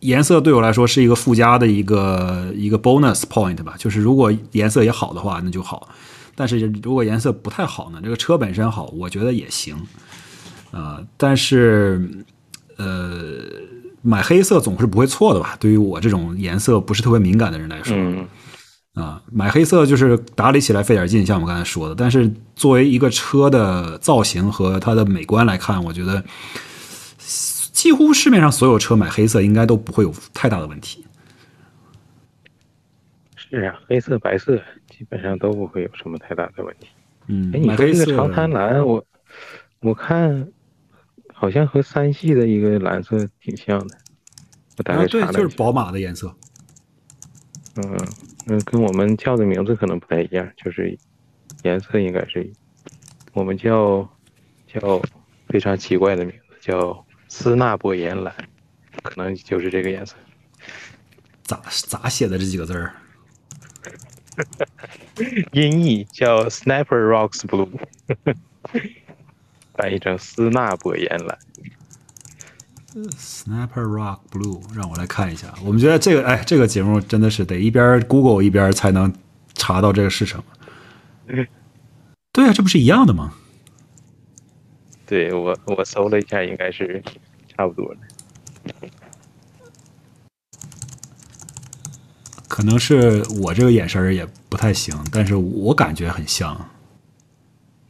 Speaker 1: 颜色对我来说是一个附加的一个一个 bonus point 吧，就是如果颜色也好的话，那就好；但是如果颜色不太好呢，这个车本身好，我觉得也行。啊，但是呃，买黑色总是不会错的吧？对于我这种颜色不是特别敏感的人来说，啊，买黑色就是打理起来费点劲，像我刚才说的。但是作为一个车的造型和它的美观来看，我觉得。几乎市面上所有车买黑色应该都不会有太大的问题。
Speaker 2: 是啊，黑色、白色基本上都不会有什么太大的问题。
Speaker 1: 嗯，
Speaker 2: 哎，你说这个长滩蓝，我我看好像和三系的一个蓝色挺像的。我大概查
Speaker 1: 了，对，就是宝马的颜色。
Speaker 2: 嗯嗯，跟我们叫的名字可能不太一样，就是颜色应该是我们叫叫非常奇怪的名字，叫。斯纳伯岩蓝，可能就是这个颜色。
Speaker 1: 咋咋写的这几个字儿？
Speaker 2: 音译叫 Sniper Rocks Blue，翻译成斯纳伯岩蓝。
Speaker 1: Sniper Rock Blue，让我来看一下。我们觉得这个，哎，这个节目真的是得一边 Google 一边才能查到这个是什么。对啊，这不是一样的吗？
Speaker 2: 对我，我搜了一下，应该是差不多的。
Speaker 1: 可能是我这个眼神也不太行，但是我感觉很像。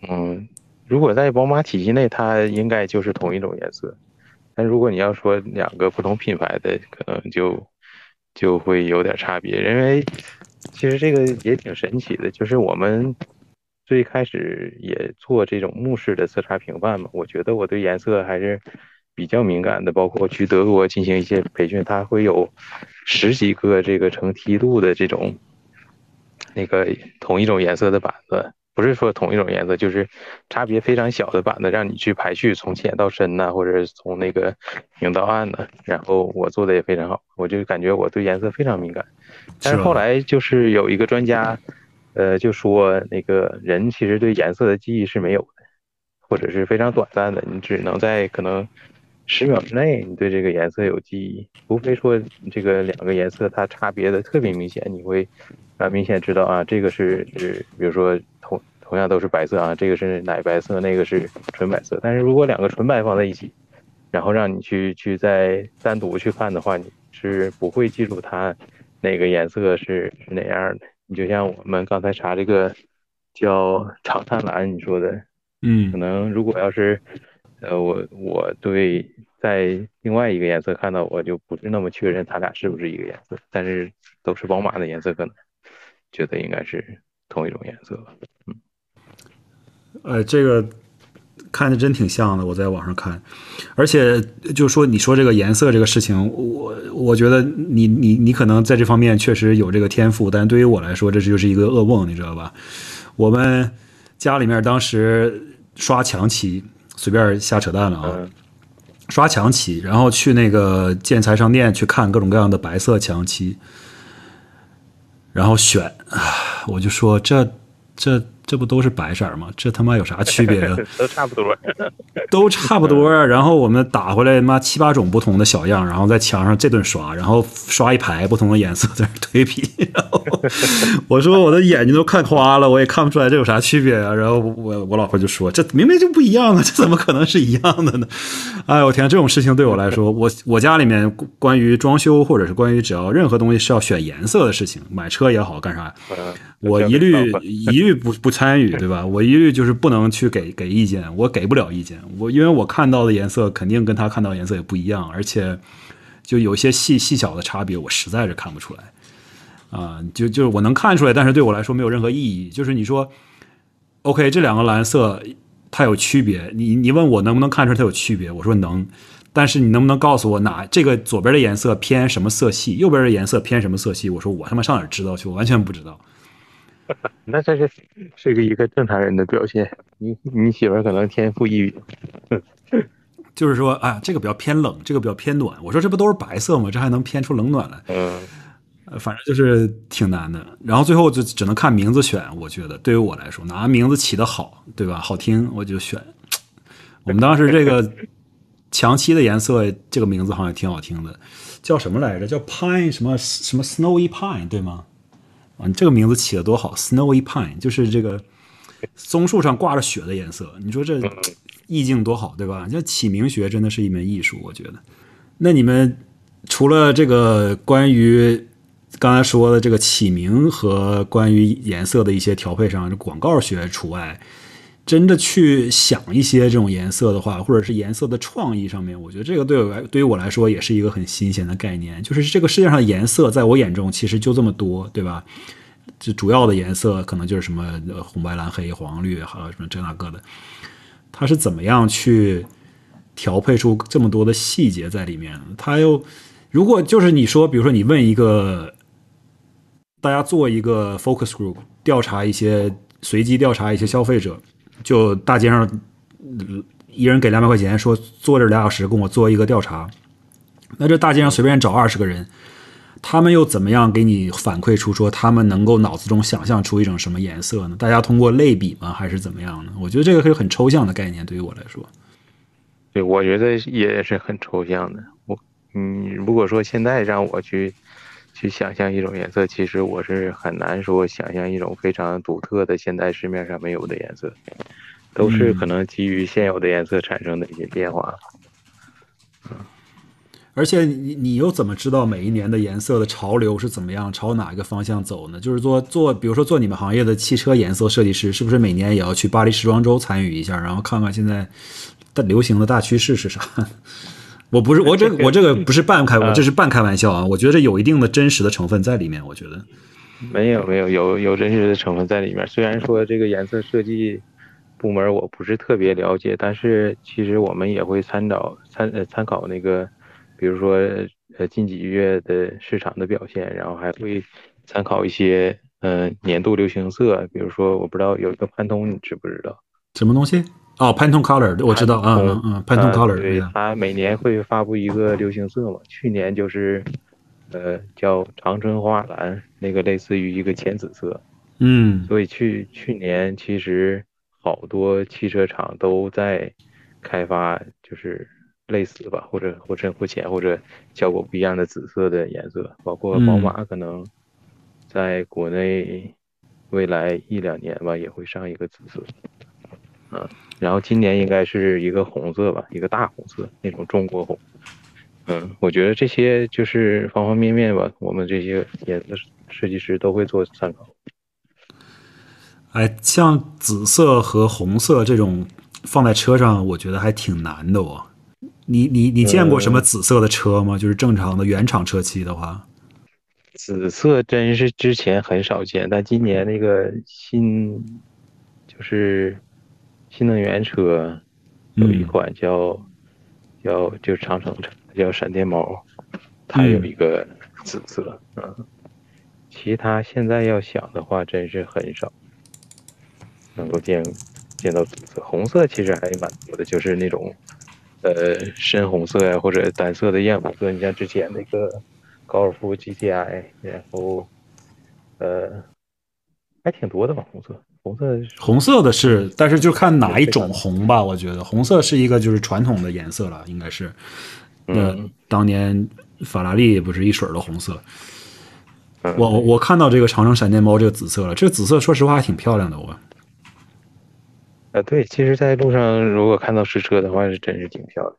Speaker 2: 嗯，如果在宝马体系内，它应该就是同一种颜色。但如果你要说两个不同品牌的，可能就就会有点差别。因为其实这个也挺神奇的，就是我们。最开始也做这种目视的色差评判嘛，我觉得我对颜色还是比较敏感的。包括去德国进行一些培训，它会有十几个这个成梯度的这种那个同一种颜色的板子，不是说同一种颜色，就是差别非常小的板子，让你去排序从浅到深呐，或者从那个明到暗呐。然后我做的也非常好，我就感觉我对颜色非常敏感。但是后来就是有一个专家。呃，就说那个人其实对颜色的记忆是没有的，或者是非常短暂的，你只能在可能十秒之内，你对这个颜色有记忆。除非说这个两个颜色它差别的特别明显，你会啊明显知道啊，这个是是，比如说同同样都是白色啊，这个是奶白色，那个是纯白色。但是如果两个纯白放在一起，然后让你去去再单独去看的话，你是不会记住它哪个颜色是是哪样的。你就像我们刚才查这个叫长灿蓝，你说的，嗯可
Speaker 1: 嗯
Speaker 2: 能如果要是，呃，我我对在另外一个颜色看到，我就不是那么确认它俩是不是一个颜色，但是都是宝马的颜色，可能觉得应该是同一种颜色吧。
Speaker 1: 嗯呃，这个看着真挺像的，我在网上看，而且就说你说这个颜色这个事情，我我觉得你你你可能在这方面确实有这个天赋，但对于我来说，这就是一个噩梦，你知道吧？我们家里面当时刷墙漆，随便瞎扯淡了啊，
Speaker 2: 嗯。
Speaker 1: 刷墙漆，然后去那个建材商店去看各种各样的白色墙漆，然后选，啊，我就说这这这不都是白色吗？这他妈有啥区别啊？
Speaker 2: 都差不多。
Speaker 1: 都差不多啊。然后我们打回来妈七八种不同的小样，然后在墙上这顿刷，然后刷一排不同的颜色在那推皮。然后 我说我的眼睛都看花了，我也看不出来这有啥区别啊。然后我我老婆就说这明明就不一样啊，这怎么可能是一样的呢？哎我天，这种事情对我来说，我我家里面关于装修或者是关于只要任何东西是要选颜色的事情，买车也好干啥，
Speaker 2: 嗯，
Speaker 1: 我一律一律不不参与，对吧？我一律就是不能去给给意见，我给不了意见。我因为我看到的颜色肯定跟他看到颜色也不一样，而且就有些细细小的差别，我实在是看不出来。啊、就就是我能看出来，但是对我来说没有任何意义。就是你说，OK，这两个蓝色它有区别，你你问我能不能看出来它有区别，我说能。但是你能不能告诉我哪这个左边的颜色偏什么色系，右边的颜色偏什么色系？我说我他妈上哪儿知道去？我完全不知道。
Speaker 2: 那这是是个一个正常人的表现。你你媳妇儿可能天赋异禀。
Speaker 1: 就是说，啊，这个比较偏冷，这个比较偏暖。我说这不都是白色吗？这还能偏出冷暖来？
Speaker 2: 嗯，
Speaker 1: 呃反正就是挺难的。然后最后就只能看名字选。我觉得对于我来说，哪个名字起的好，对吧？好听我就选。我们当时这个墙漆的颜色，这个名字好像挺好听的，叫什么来着？叫 Pine 什么什么 Snowy Pine 对吗？啊，你这个名字起的多好，Snowy Pine 就是这个松树上挂着雪的颜色。你说这意境多好，对吧？这起名学真的是一门艺术，我觉得。那你们除了这个关于刚才说的这个起名和关于颜色的一些调配上，广告学除外，真的去想一些这种颜色的话，或者是颜色的创意上面，我觉得这个对我来对于我来说也是一个很新鲜的概念。就是这个世界上的颜色，在我眼中其实就这么多，对吧？这主要的颜色可能就是什么红白蓝黑黄绿，还有什么这那个的，它是怎么样去调配出这么多的细节在里面？它又如果就是你说，比如说你问一个大家做一个 focus group 调查一些随机调查一些消费者，就大街上一人给两百块钱，说坐这俩小时跟我做一个调查，那这大街上随便找二十个人。他们又怎么样给你反馈出说他们能够脑子中想象出一种什么颜色呢？大家通过类比吗，还是怎么样呢？我觉得这个是很抽象的概念，对于我来说。
Speaker 2: 对，我觉得也是很抽象的。我，嗯，如果说现在让我去去想象一种颜色，其实我是很难说想象一种非常独特的现在市面上没有的颜色，都是可能基于现有的颜色产生的一些变化。
Speaker 1: 嗯而且你你又怎么知道每一年的颜色的潮流是怎么样，朝哪一个方向走呢？就是做做，比如说做你们行业的汽车颜色设计师，是不是每年也要去巴黎时装周参与一下，然后看看现在的流行的大趋势是啥？我不是我这个 我这个不是半开，我这是半开玩笑啊！我觉得有一定的真实的成分在里面，我觉得。
Speaker 2: 没有没有有有真实的成分在里面。虽然说这个颜色设计部门我不是特别了解，但是其实我们也会参照参呃参考那个，比如说呃近几月的市场的表现，然后还会参考一些呃年度流行色，比如说我不知道有一个潘通，你知不知道？
Speaker 1: 什么东西？哦，Pantone Color，我知道啊，嗯嗯，Pantone
Speaker 2: 啊
Speaker 1: Color，
Speaker 2: 对
Speaker 1: 呀，
Speaker 2: 它每年会发布一个流行色嘛，去年就是呃叫长春花蓝，那个类似于一个浅紫色。
Speaker 1: 嗯。
Speaker 2: 所以去去年其实好多汽车厂都在开发，就是类似吧，或者或深或浅，或者效果不一样的紫色的颜色，包括宝
Speaker 1: 嗯。
Speaker 2: 马可能在国内未来一两年吧也会上一个紫色，嗯，然后今年应该是一个红色吧，一个大红色那种中国红。嗯，我觉得这些就是方方面面吧，我们这些颜色设计师都会做参考。
Speaker 1: 哎，像紫色和红色这种放在车上，我觉得还挺难的哦。你你你见过什么紫色的车吗？就是正常的原厂车漆的话，
Speaker 2: 紫色真是之前很少见，但今年那个新就是新能源车有一款叫叫就长城车叫闪电猫，它有一个紫色，嗯，其他现在要想的话，真是很少。能够见见到紫色，红色其实还蛮多的，就是那种。呃，深红色呀，或者单色的艳红色，你像之前那个高尔夫 GTI，然后呃，还挺多的吧，红色，红色，
Speaker 1: 红色的是，但是就看哪一种红吧，我觉得红色是一个就是传统的颜色了，应该是，
Speaker 2: 呃，
Speaker 1: 当年法拉利不是一水的红色，我我看到这个长城闪电猫这个紫色了，这个紫色说实话还挺漂亮的，我。
Speaker 2: 啊，对，其实，在路上如果看到实车的话，是真是挺漂亮。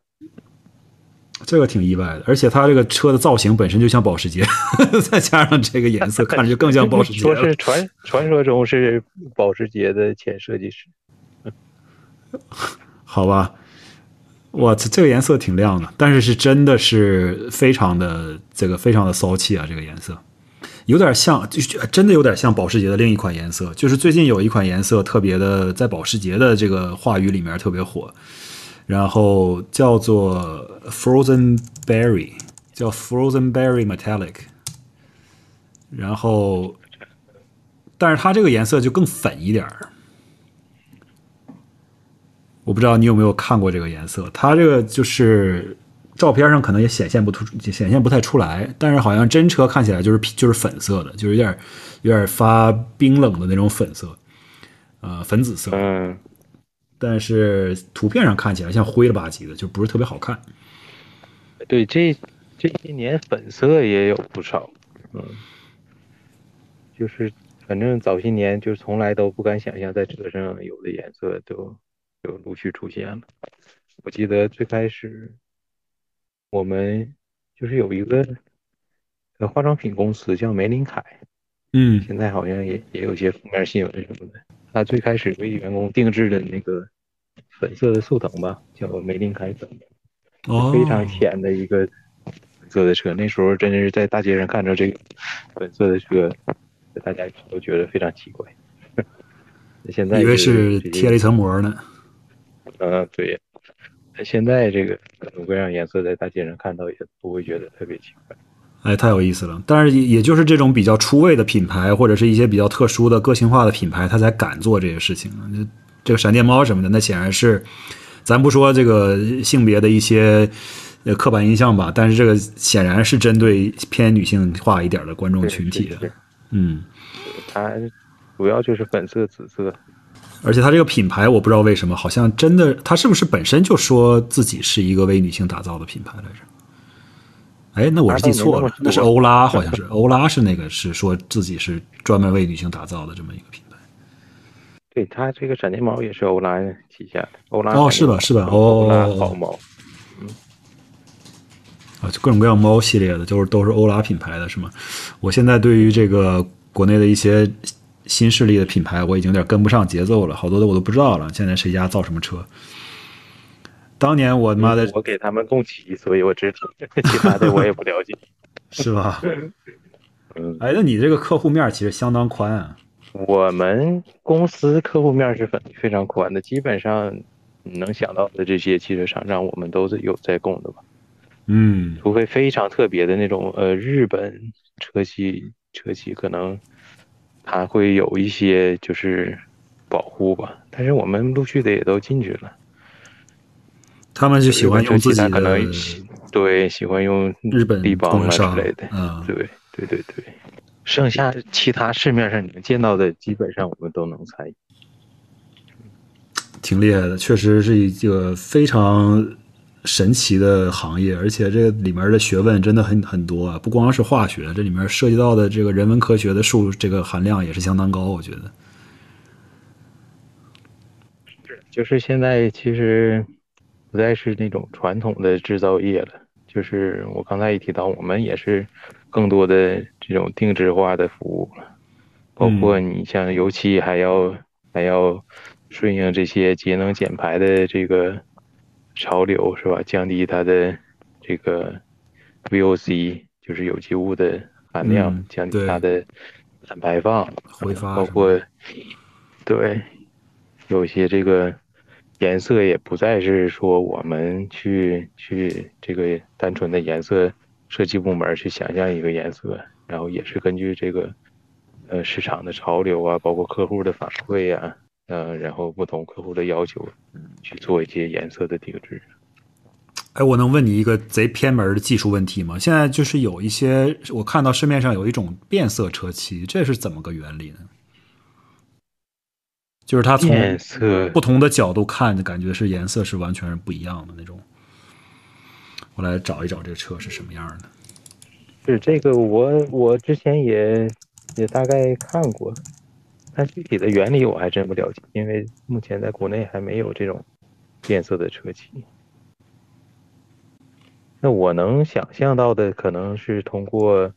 Speaker 1: 这个挺意外的，而且它这个车的造型本身就像保时捷，再加上这个颜色，看着就更像保时捷。
Speaker 2: 说是传传说中是保时捷的前设计师。
Speaker 1: 好吧，我操，这个颜色挺亮的，但是是真的是非常的这个非常的骚气啊，这个颜色。有点像，就真的有点像保时捷的另一款颜色。就是最近有一款颜色特别的，在保时捷的这个话语里面特别火，然后叫做 Frozen Berry，叫 Frozen Berry Metallic。然后，但是它这个颜色就更粉一点儿。我不知道你有没有看过这个颜色，它这个就是。照片上可能也显现不出，显现不太出来，但是好像真车看起来就是就是粉色的，就是有点有点发冰冷的那种粉色，呃，粉紫色。
Speaker 2: 嗯。
Speaker 1: 但是图片上看起来像灰了吧唧的，就不是特别好看。
Speaker 2: 对，这这些年粉色也有不少，嗯，就是反正早些年就从来都不敢想象在车上有的颜色都就陆续出现了。我记得最开始。我们就是有一个呃化妆品公司叫梅林凯，
Speaker 1: 嗯，
Speaker 2: 现在好像也也有些负面新闻什么的。他最开始为员工定制的那个粉色的速腾吧，叫梅林凯粉，非常浅的一个粉色的车。那时候真的是在大街上看着这个粉色的车，大家都觉得非常奇怪。现在
Speaker 1: 以为是贴了一层膜呢。
Speaker 2: 嗯，对。现在这个各种各样颜色在大街上看到，也不会觉得特别奇怪。
Speaker 1: 哎，太有意思了！但是也也就是这种比较出位的品牌，或者是一些比较特殊的个性化的品牌，他才敢做这些事情。就这个闪电猫什么的，那显然是，咱不说这个性别的一些呃刻板印象吧，但是这个显然是针对偏女性化一点的观众群体的。嗯，
Speaker 2: 它主要就是粉色、紫色。
Speaker 1: 而且它这个品牌，我不知道为什么，好像真的，它是不是本身就说自己是一个为女性打造的品牌来着？哎，那我是记错了，那是欧拉，好像是欧拉是那个是说自己是专门为女性打造的这么一个品牌。
Speaker 2: 对，它这个闪电猫也是欧拉旗下的，欧拉
Speaker 1: 哦，是吧？是吧？哦，
Speaker 2: 欧拉好猫，嗯，
Speaker 1: 啊，就各种各样猫系列的，就是都是欧拉品牌的，是吗？我现在对于这个国内的一些。新势力的品牌，我已经有点跟不上节奏了，好多的我都不知道了。现在谁家造什么车？当年我妈的，
Speaker 2: 我给他们供漆，所以我知道，其他的我也不了解，
Speaker 1: 是吧？
Speaker 2: 嗯，
Speaker 1: 哎，那你这个客户面其实相当宽啊。
Speaker 2: 我们公司客户面是非非常宽的，基本上能想到的这些汽车厂商，我们都是有在供的吧？
Speaker 1: 嗯，
Speaker 2: 除非非常特别的那种，呃，日本车企，车企可能。还会有一些就是保护吧，但是我们陆续的也都进去了。
Speaker 1: 他们就喜欢用自己
Speaker 2: 的，对，喜欢用
Speaker 1: 日本
Speaker 2: 地邦啊之类的，
Speaker 1: 嗯，
Speaker 2: 对，对对对。剩下其他市面上你们见到的，基本上我们都能参与。
Speaker 1: 挺厉害的，确实是一个非常。神奇的行业，而且这个里面的学问真的很很多啊！不光是化学，这里面涉及到的这个人文科学的数，这个含量也是相当高。我觉得，
Speaker 2: 是，就是现在其实不再是那种传统的制造业了。就是我刚才也提到，我们也是更多的这种定制化的服务了。包括你像油漆还要还要顺应这些节能减排的这个潮流，是吧？降低它的这个 VOC，就是有机物的含量，降低它的碳排放，
Speaker 1: 挥发，
Speaker 2: 包括对有些这个颜色也不再是说我们去去这个单纯的颜色设计部门去想象一个颜色，然后也是根据这个。呃，市场的潮流啊，包括客户的反馈呀，呃，然后不同客户的要求，去做一些颜色的定制。
Speaker 1: 哎，我能问你一个贼偏门的技术问题吗？现在就是有一些，我看到市面上有一种变色车漆，这是怎么个原理呢？就是它从不同的角度看，感觉是颜色是完全是不一样的那种。我来找一找这车是什么样的。
Speaker 2: 是这个，我我之前也。也大概看过，但具体的原理我还真不了解，因为目前在国内还没有这种变色的车漆。那我能想象到的可能是通过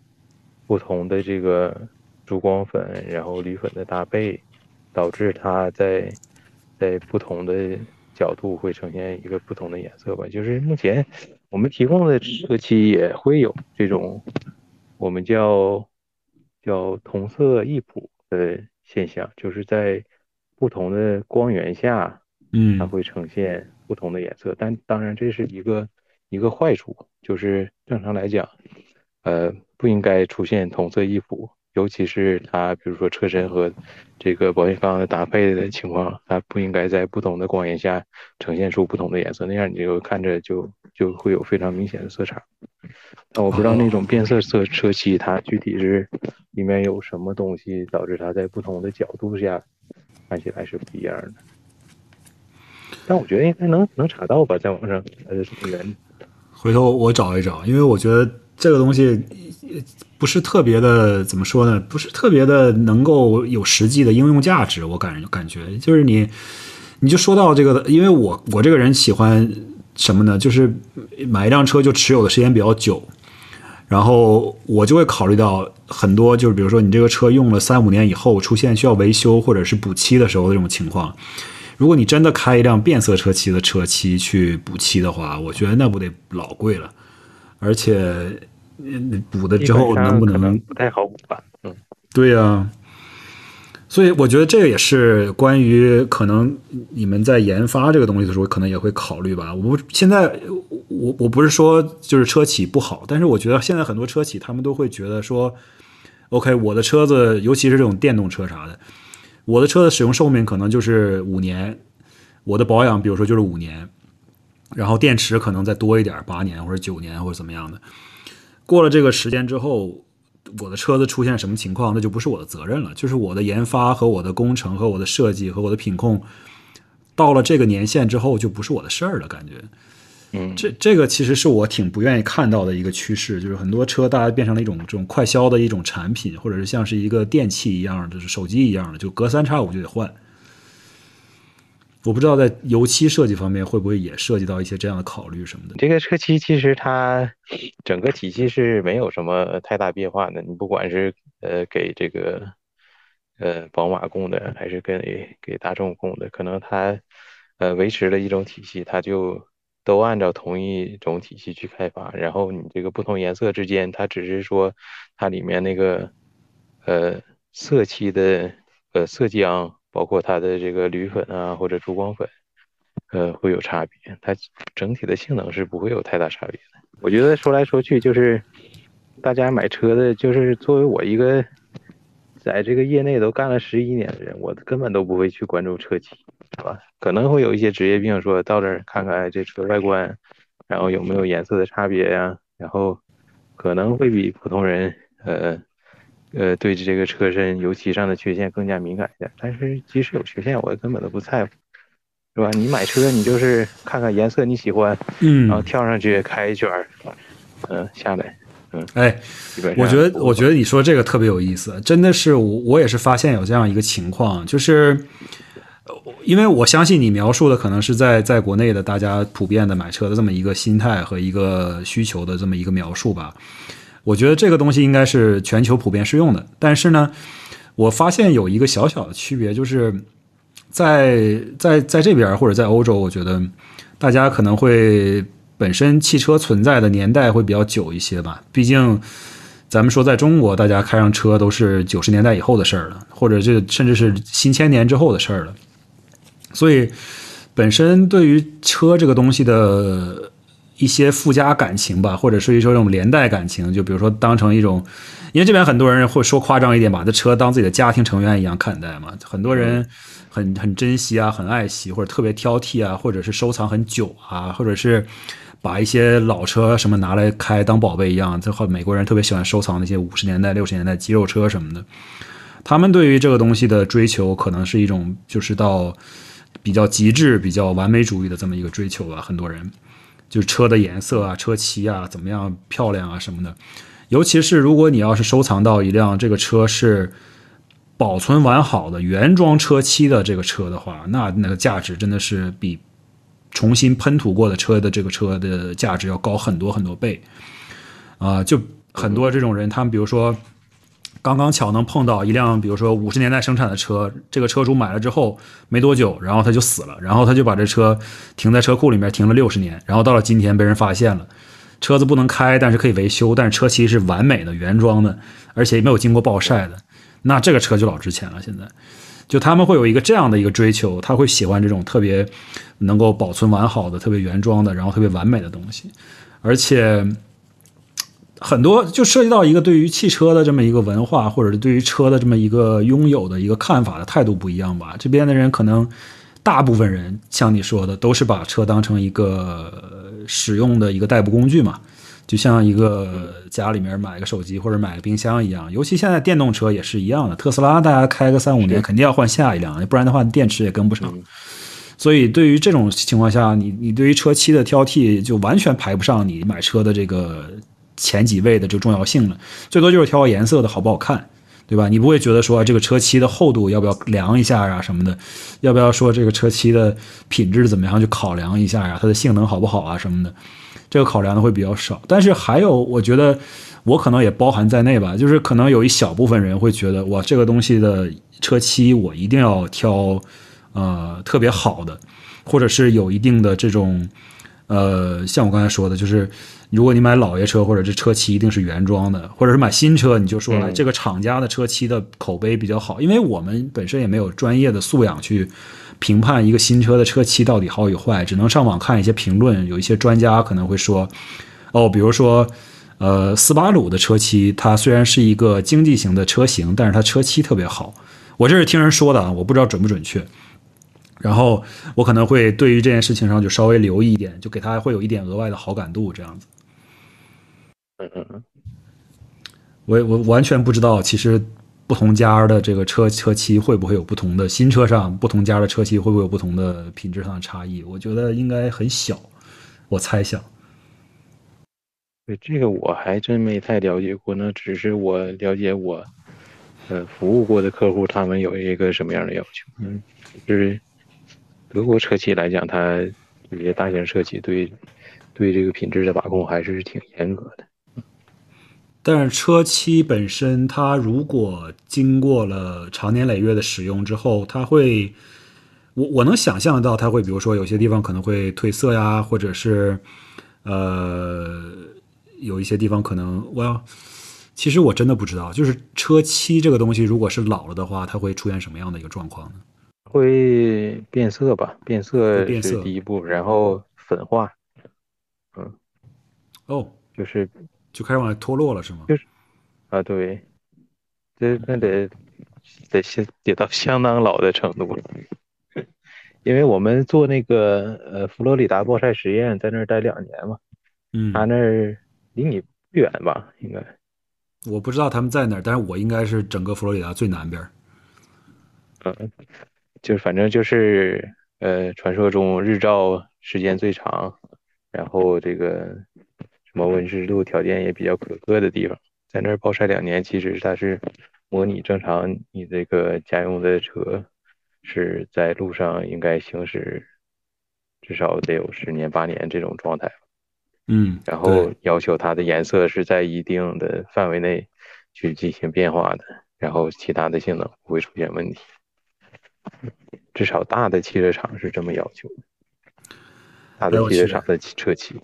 Speaker 2: 不同的这个珠光粉，然后铝粉的搭配，导致它在在不同的角度会呈现一个不同的颜色吧。就是目前我们提供的车漆也会有这种我们叫。叫同色异谱的现象，就是在不同的光源下，
Speaker 1: 嗯，
Speaker 2: 它会呈现不同的颜色。但当然，这是一个一个坏处，就是正常来讲，呃，不应该出现同色异谱，尤其是它，比如说车身和这个保险杠的搭配的情况，它不应该在不同的光源下呈现出不同的颜色，那样你就看着就就会有非常明显的色差。那我不知道那种变色色车漆，它具体是里面有什么东西导致它在不同的角度下看起来是不一样的。但我觉得应该能能查到吧，在网上原理。
Speaker 1: 回头我找一找，因为我觉得这个东西不是特别的，怎么说呢？不是特别的能够有实际的应用价值。我感感觉就是你，你就说到这个，因为我我这个人喜欢什么呢？就是买一辆车就持有的时间比较久。然后我就会考虑到很多，就是比如说你这个车用了三五年以后出现需要维修或者是补漆的时候的这种情况，如果你真的开一辆变色车漆的车漆去补漆的话，我觉得那不得老贵了，而且补的之后能不
Speaker 2: 能不太好补吧？嗯，
Speaker 1: 对呀。所以我觉得这个也是关于可能你们在研发这个东西的时候，可能也会考虑吧。我现在我我不是说就是车企不好，但是我觉得现在很多车企他们都会觉得说，OK，我的车子尤其是这种电动车啥的，我的车的使用寿命可能就是五年，我的保养比如说就是五年，然后电池可能再多一点，八年或者九年或者怎么样的，过了这个时间之后。我的车子出现什么情况，那就不是我的责任了。就是我的研发和我的工程和我的设计和我的品控，到了这个年限之后，就不是我的事儿了。感觉，
Speaker 2: 嗯，
Speaker 1: 这这个其实是我挺不愿意看到的一个趋势，就是很多车大家变成了一种这种快销的一种产品，或者是像是一个电器一样，就是手机一样的，就隔三差五就得换。我不知道在油漆设计方面会不会也涉及到一些这样的考虑什么的。
Speaker 2: 这个车漆其实它整个体系是没有什么太大变化的。你不管是呃给这个呃宝马供的，还是给给大众供的，可能它呃维持了一种体系，它就都按照同一种体系去开发。然后你这个不同颜色之间，它只是说它里面那个呃色漆的呃色浆。包括它的这个铝粉啊，或者珠光粉，呃，会有差别。它整体的性能是不会有太大差别的。我觉得说来说去就是，大家买车的，就是作为我一个在这个业内都干了十一年的人，我根本都不会去关注车漆，是吧？可能会有一些职业病，说到这儿看看这车外观，然后有没有颜色的差别呀，然后可能会比普通人，呃。呃，对这个车身油漆上的缺陷更加敏感一点，但是即使有缺陷，我根本都不在乎，是吧？你买车，你就是看看颜色你喜欢，
Speaker 1: 嗯，
Speaker 2: 然后跳上去开一圈嗯，下来，嗯，
Speaker 1: 哎，我觉得，我觉得你说这个特别有意思，真的是我，我也是发现有这样一个情况，就是因为我相信你描述的可能是在在国内的大家普遍的买车的这么一个心态和一个需求的这么一个描述吧。我觉得这个东西应该是全球普遍适用的，但是呢，我发现有一个小小的区别，就是在在在这边或者在欧洲，我觉得大家可能会本身汽车存在的年代会比较久一些吧。毕竟咱们说在中国，大家开上车都是九十年代以后的事儿了，或者这甚至是新千年之后的事儿了。所以本身对于车这个东西的一些附加感情吧，或者是一说这种连带感情，就比如说当成一种。因为这边很多人会说夸张一点，把这车当自己的家庭成员一样看待嘛。很多人很很珍惜啊，很爱惜，或者特别挑剔啊，或者是收藏很久啊，或者是把一些老车什么拿来开当宝贝一样。最后美国人特别喜欢收藏那些五十年代、六十年代肌肉车什么的。他们对于这个东西的追求，可能是一种就是到比较极致、比较完美主义的这么一个追求吧。很多人就车的颜色啊、车漆啊怎么样漂亮啊什么的。尤其是如果你要是收藏到一辆这个车是保存完好的原装车漆的这个车的话，那那个价值真的是比重新喷涂过的车的这个车的价值要高很多很多倍啊！就很多这种人，他们比如说刚刚巧能碰到一辆，比如说五十年代生产的车，这个车主买了之后没多久，然后他就死了，然后他就把这车停在车库里面停了六十年，然后到了今天被人发现了。车子不能开，但是可以维修。但是车漆是完美的原装的，而且没有经过暴晒的，那这个车就老值钱了。现在，就他们会有一个这样的一个追求，他会喜欢这种特别能够保存完好的、特别原装的，然后特别完美的东西。而且很多就涉及到一个对于汽车的这么一个文化，或者是对于车的这么一个拥有的一个看法的态度不一样吧。这边的人可能大部分人像你说的，都是把车当成一个。使用的一个代步工具嘛，就像一个家里面买个手机或者买个冰箱一样。尤其现在电动车也是一样的，特斯拉大家开个三五年肯定要换下一辆，不然的话电池也跟不上。所以对于这种情况下，你你对于车漆的挑剔就完全排不上你买车的这个前几位的这个重要性了。最多就是挑颜色的好不好看。对吧？你不会觉得说这个车漆的厚度要不要量一下啊什么的？要不要说这个车漆的品质怎么样去考量一下呀？它的性能好不好啊什么的？这个考量的会比较少。但是还有，我觉得我可能也包含在内吧。就是可能有一小部分人会觉得，哇，这个东西的车漆我一定要挑，呃，特别好的，或者是有一定的这种，呃，像我刚才说的，就是。如果你买老爷车，或者这车漆一定是原装的，或者是买新车，你就说哎，这个厂家的车漆的口碑比较好。因为我们本身也没有专业的素养去评判一个新车的车漆到底好与坏，只能上网看一些评论。有一些专家可能会说，哦，比如说，呃，斯巴鲁的车漆，它虽然是一个经济型的车型，但是它车漆特别好。我这是听人说的啊，我不知道准不准确。然后我可能会对于这件事情上就稍微留意一点，就给他会有一点额外的好感度，这样子。
Speaker 2: 嗯嗯嗯，
Speaker 1: 我我完全不知道，其实不同家的这个车车漆会不会有不同的，新车上不同家的车漆会不会有不同的品质上的差异？我觉得应该很小，我猜想。
Speaker 2: 对这个我还真没太了解过，那只是我了解我呃服务过的客户，他们有一个什么样的要求？嗯，就是德国车企来讲，它这些大型车企对对这个品质的把控还是挺严格的。
Speaker 1: 但是车漆本身，它如果经过了长年累月的使用之后，它会，我我能想象到，它会，比如说有些地方可能会褪色呀，或者是，呃，有一些地方可能，我要，其实我真的不知道，就是车漆这个东西，如果是老了的话，它会出现什么样的一个状况呢？
Speaker 2: 会变色吧，变色是第一步，然后粉化，嗯，
Speaker 1: 哦，
Speaker 2: 就是。
Speaker 1: 就开始往外脱落了，是吗？
Speaker 2: 就是，啊，对，这那得得相得到相当老的程度了，因为我们做那个呃佛罗里达暴晒实验，在那儿待两年嘛，
Speaker 1: 嗯，
Speaker 2: 他那儿离你不远吧？应该，
Speaker 1: 我不知道他们在哪儿，但是我应该是整个佛罗里达最南边。
Speaker 2: 嗯，就是反正就是呃，传说中日照时间最长，然后这个。什么温湿度条件也比较苛刻的地方，在那儿暴晒两年，其实它是模拟正常你这个家用的车是在路上应该行驶至少得有十年八年这种状态。
Speaker 1: 嗯，
Speaker 2: 然后要求它的颜色是在一定的范围内去进行变化的，然后其他的性能不会出现问题。至少大的汽车厂是这么要求的，大的汽车厂的车漆。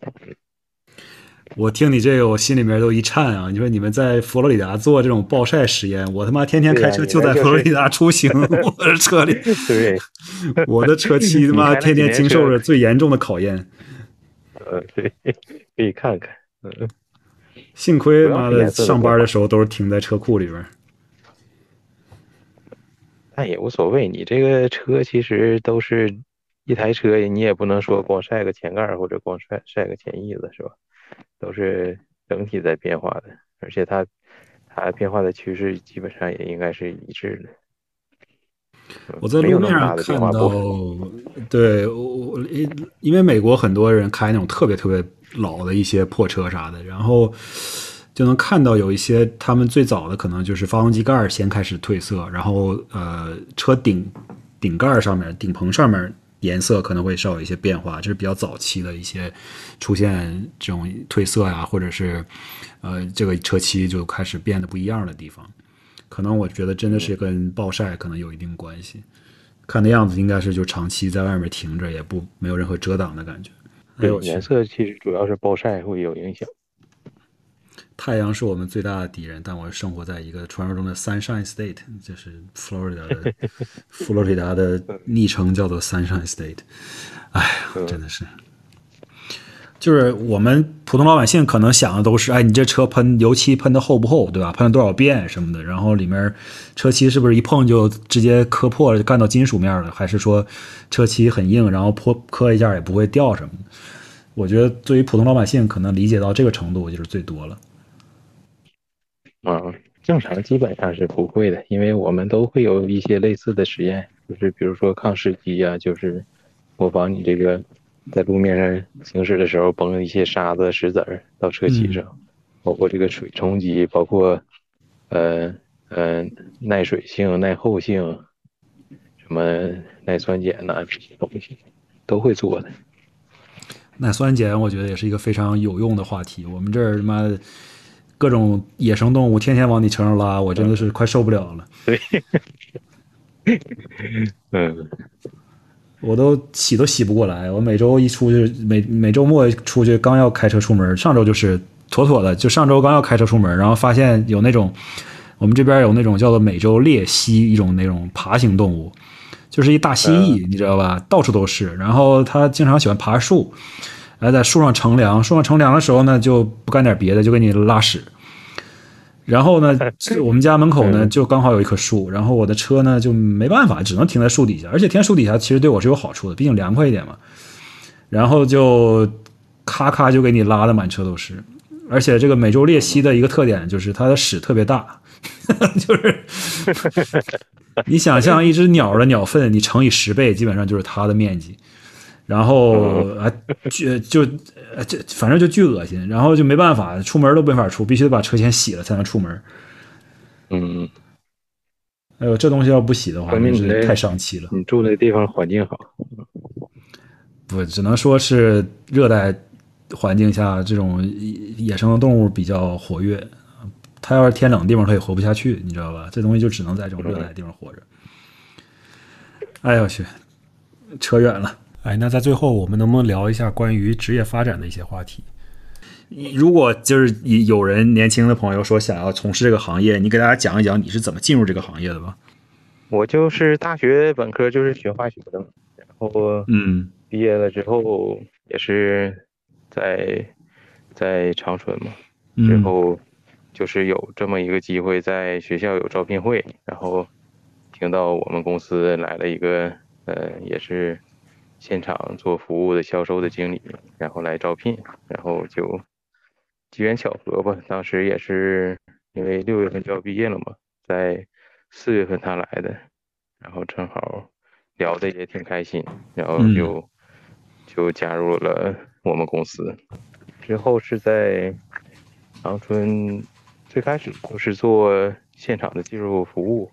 Speaker 1: 我听你这个，我心里面都一颤啊！你说你们在佛罗里达做这种暴晒实验，我他妈天天开车就在佛罗里达出行，我的车里，
Speaker 2: 对，
Speaker 1: 我的车漆他妈天天经受着最严重的考验。
Speaker 2: 呃，对，可以看看。嗯，
Speaker 1: 幸亏妈的上班的时候都是停在车库里边。
Speaker 2: 那也无所谓，你这个车其实都是一台车，你也不能说光晒个前盖或者光晒晒个前翼子，是吧？都是整体在变化的，而且它它变化的趋势基本上也应该是一致的。
Speaker 1: 我在路面上看到，对我因因为美国很多人开那种特别特别老的一些破车啥的，然后就能看到有一些他们最早的可能就是发动机盖先开始褪色，然后呃车顶顶盖上面顶棚上面。颜色可能会稍有一些变化，这是比较早期的一些出现这种褪色呀，或者是呃这个车漆就开始变得不一样的地方。可能我觉得真的是跟暴晒可能有一定关系。看那样子应该是就长期在外面停着，也不没有任何遮挡的感觉。
Speaker 2: 对，颜色其实主要是暴晒会有影响。
Speaker 1: 太阳是我们最大的敌人，但我生活在一个传说中的 Sunshine State，就是佛罗里达的佛罗里达的昵称叫做 Sunshine State。哎呀，真的是，就是我们普通老百姓可能想的都是，哎，你这车喷油漆喷的厚不厚，对吧？喷了多少遍什么的，然后里面车漆是不是一碰就直接磕破了，干到金属面了？还是说车漆很硬，然后泼磕一下也不会掉什么的？我觉得对于普通老百姓，可能理解到这个程度就是最多了。
Speaker 2: 啊，正常基本上是不会的，因为我们都会有一些类似的实验，就是比如说抗湿机啊，就是模仿你这个在路面上行驶的时候崩一些沙子、石子儿到车漆上，包括这个水冲击，包括呃呃耐水性、耐厚性，什么耐酸碱呐这些东西都会做的。
Speaker 1: 耐酸碱我觉得也是一个非常有用的话题，我们这儿他妈。各种野生动物天天往你车上拉，我真的是快受不了了。
Speaker 2: 对，嗯，
Speaker 1: 我都洗都洗不过来。我每周一出去，每每周末出去，刚要开车出门，上周就是妥妥的，就上周刚要开车出门，然后发现有那种我们这边有那种叫做美洲鬣蜥，一种那种爬行动物，就是一大蜥蜴，你知道吧？到处都是，然后它经常喜欢爬树。来在树上乘凉，树上乘凉的时候呢，就不干点别的，就给你拉屎。然后呢，我们家门口呢就刚好有一棵树，然后我的车呢就没办法，只能停在树底下。而且停在树底下其实对我是有好处的，毕竟凉快一点嘛。然后就咔咔就给你拉的满车都是。而且这个美洲鬣蜥的一个特点就是它的屎特别大，就是 你想象一只鸟的鸟粪，你乘以十倍，基本上就是它的面积。然后啊，巨就呃这反正就巨恶心，然后就没办法，出门都没法出，必须得把车先洗了才能出门。
Speaker 2: 嗯，
Speaker 1: 哎呦，这东西要不洗的话，真是太伤气了。
Speaker 2: 你住那地方环境好？
Speaker 1: 不，只能说是热带环境下这种野生的动物比较活跃。它要是天冷地方，它也活不下去，你知道吧？这东西就只能在这种热带地方活着。哎呦我去，扯远了。哎，那在最后，我们能不能聊一下关于职业发展的一些话题？如果就是有人年轻的朋友说想要从事这个行业，你给大家讲一讲你是怎么进入这个行业的吧？
Speaker 2: 我就是大学本科就是学化学的，然后
Speaker 1: 嗯，
Speaker 2: 毕业了之后也是在在长春嘛，之后就是有这么一个机会，在学校有招聘会，然后听到我们公司来了一个呃，也是。现场做服务的销售的经理，然后来招聘，然后就机缘巧合吧。当时也是因为六月份就要毕业了嘛，在四月份他来的，然后正好聊的也挺开心，然后就就加入了我们公司。之后是在长春，最开始就是做现场的技术服务，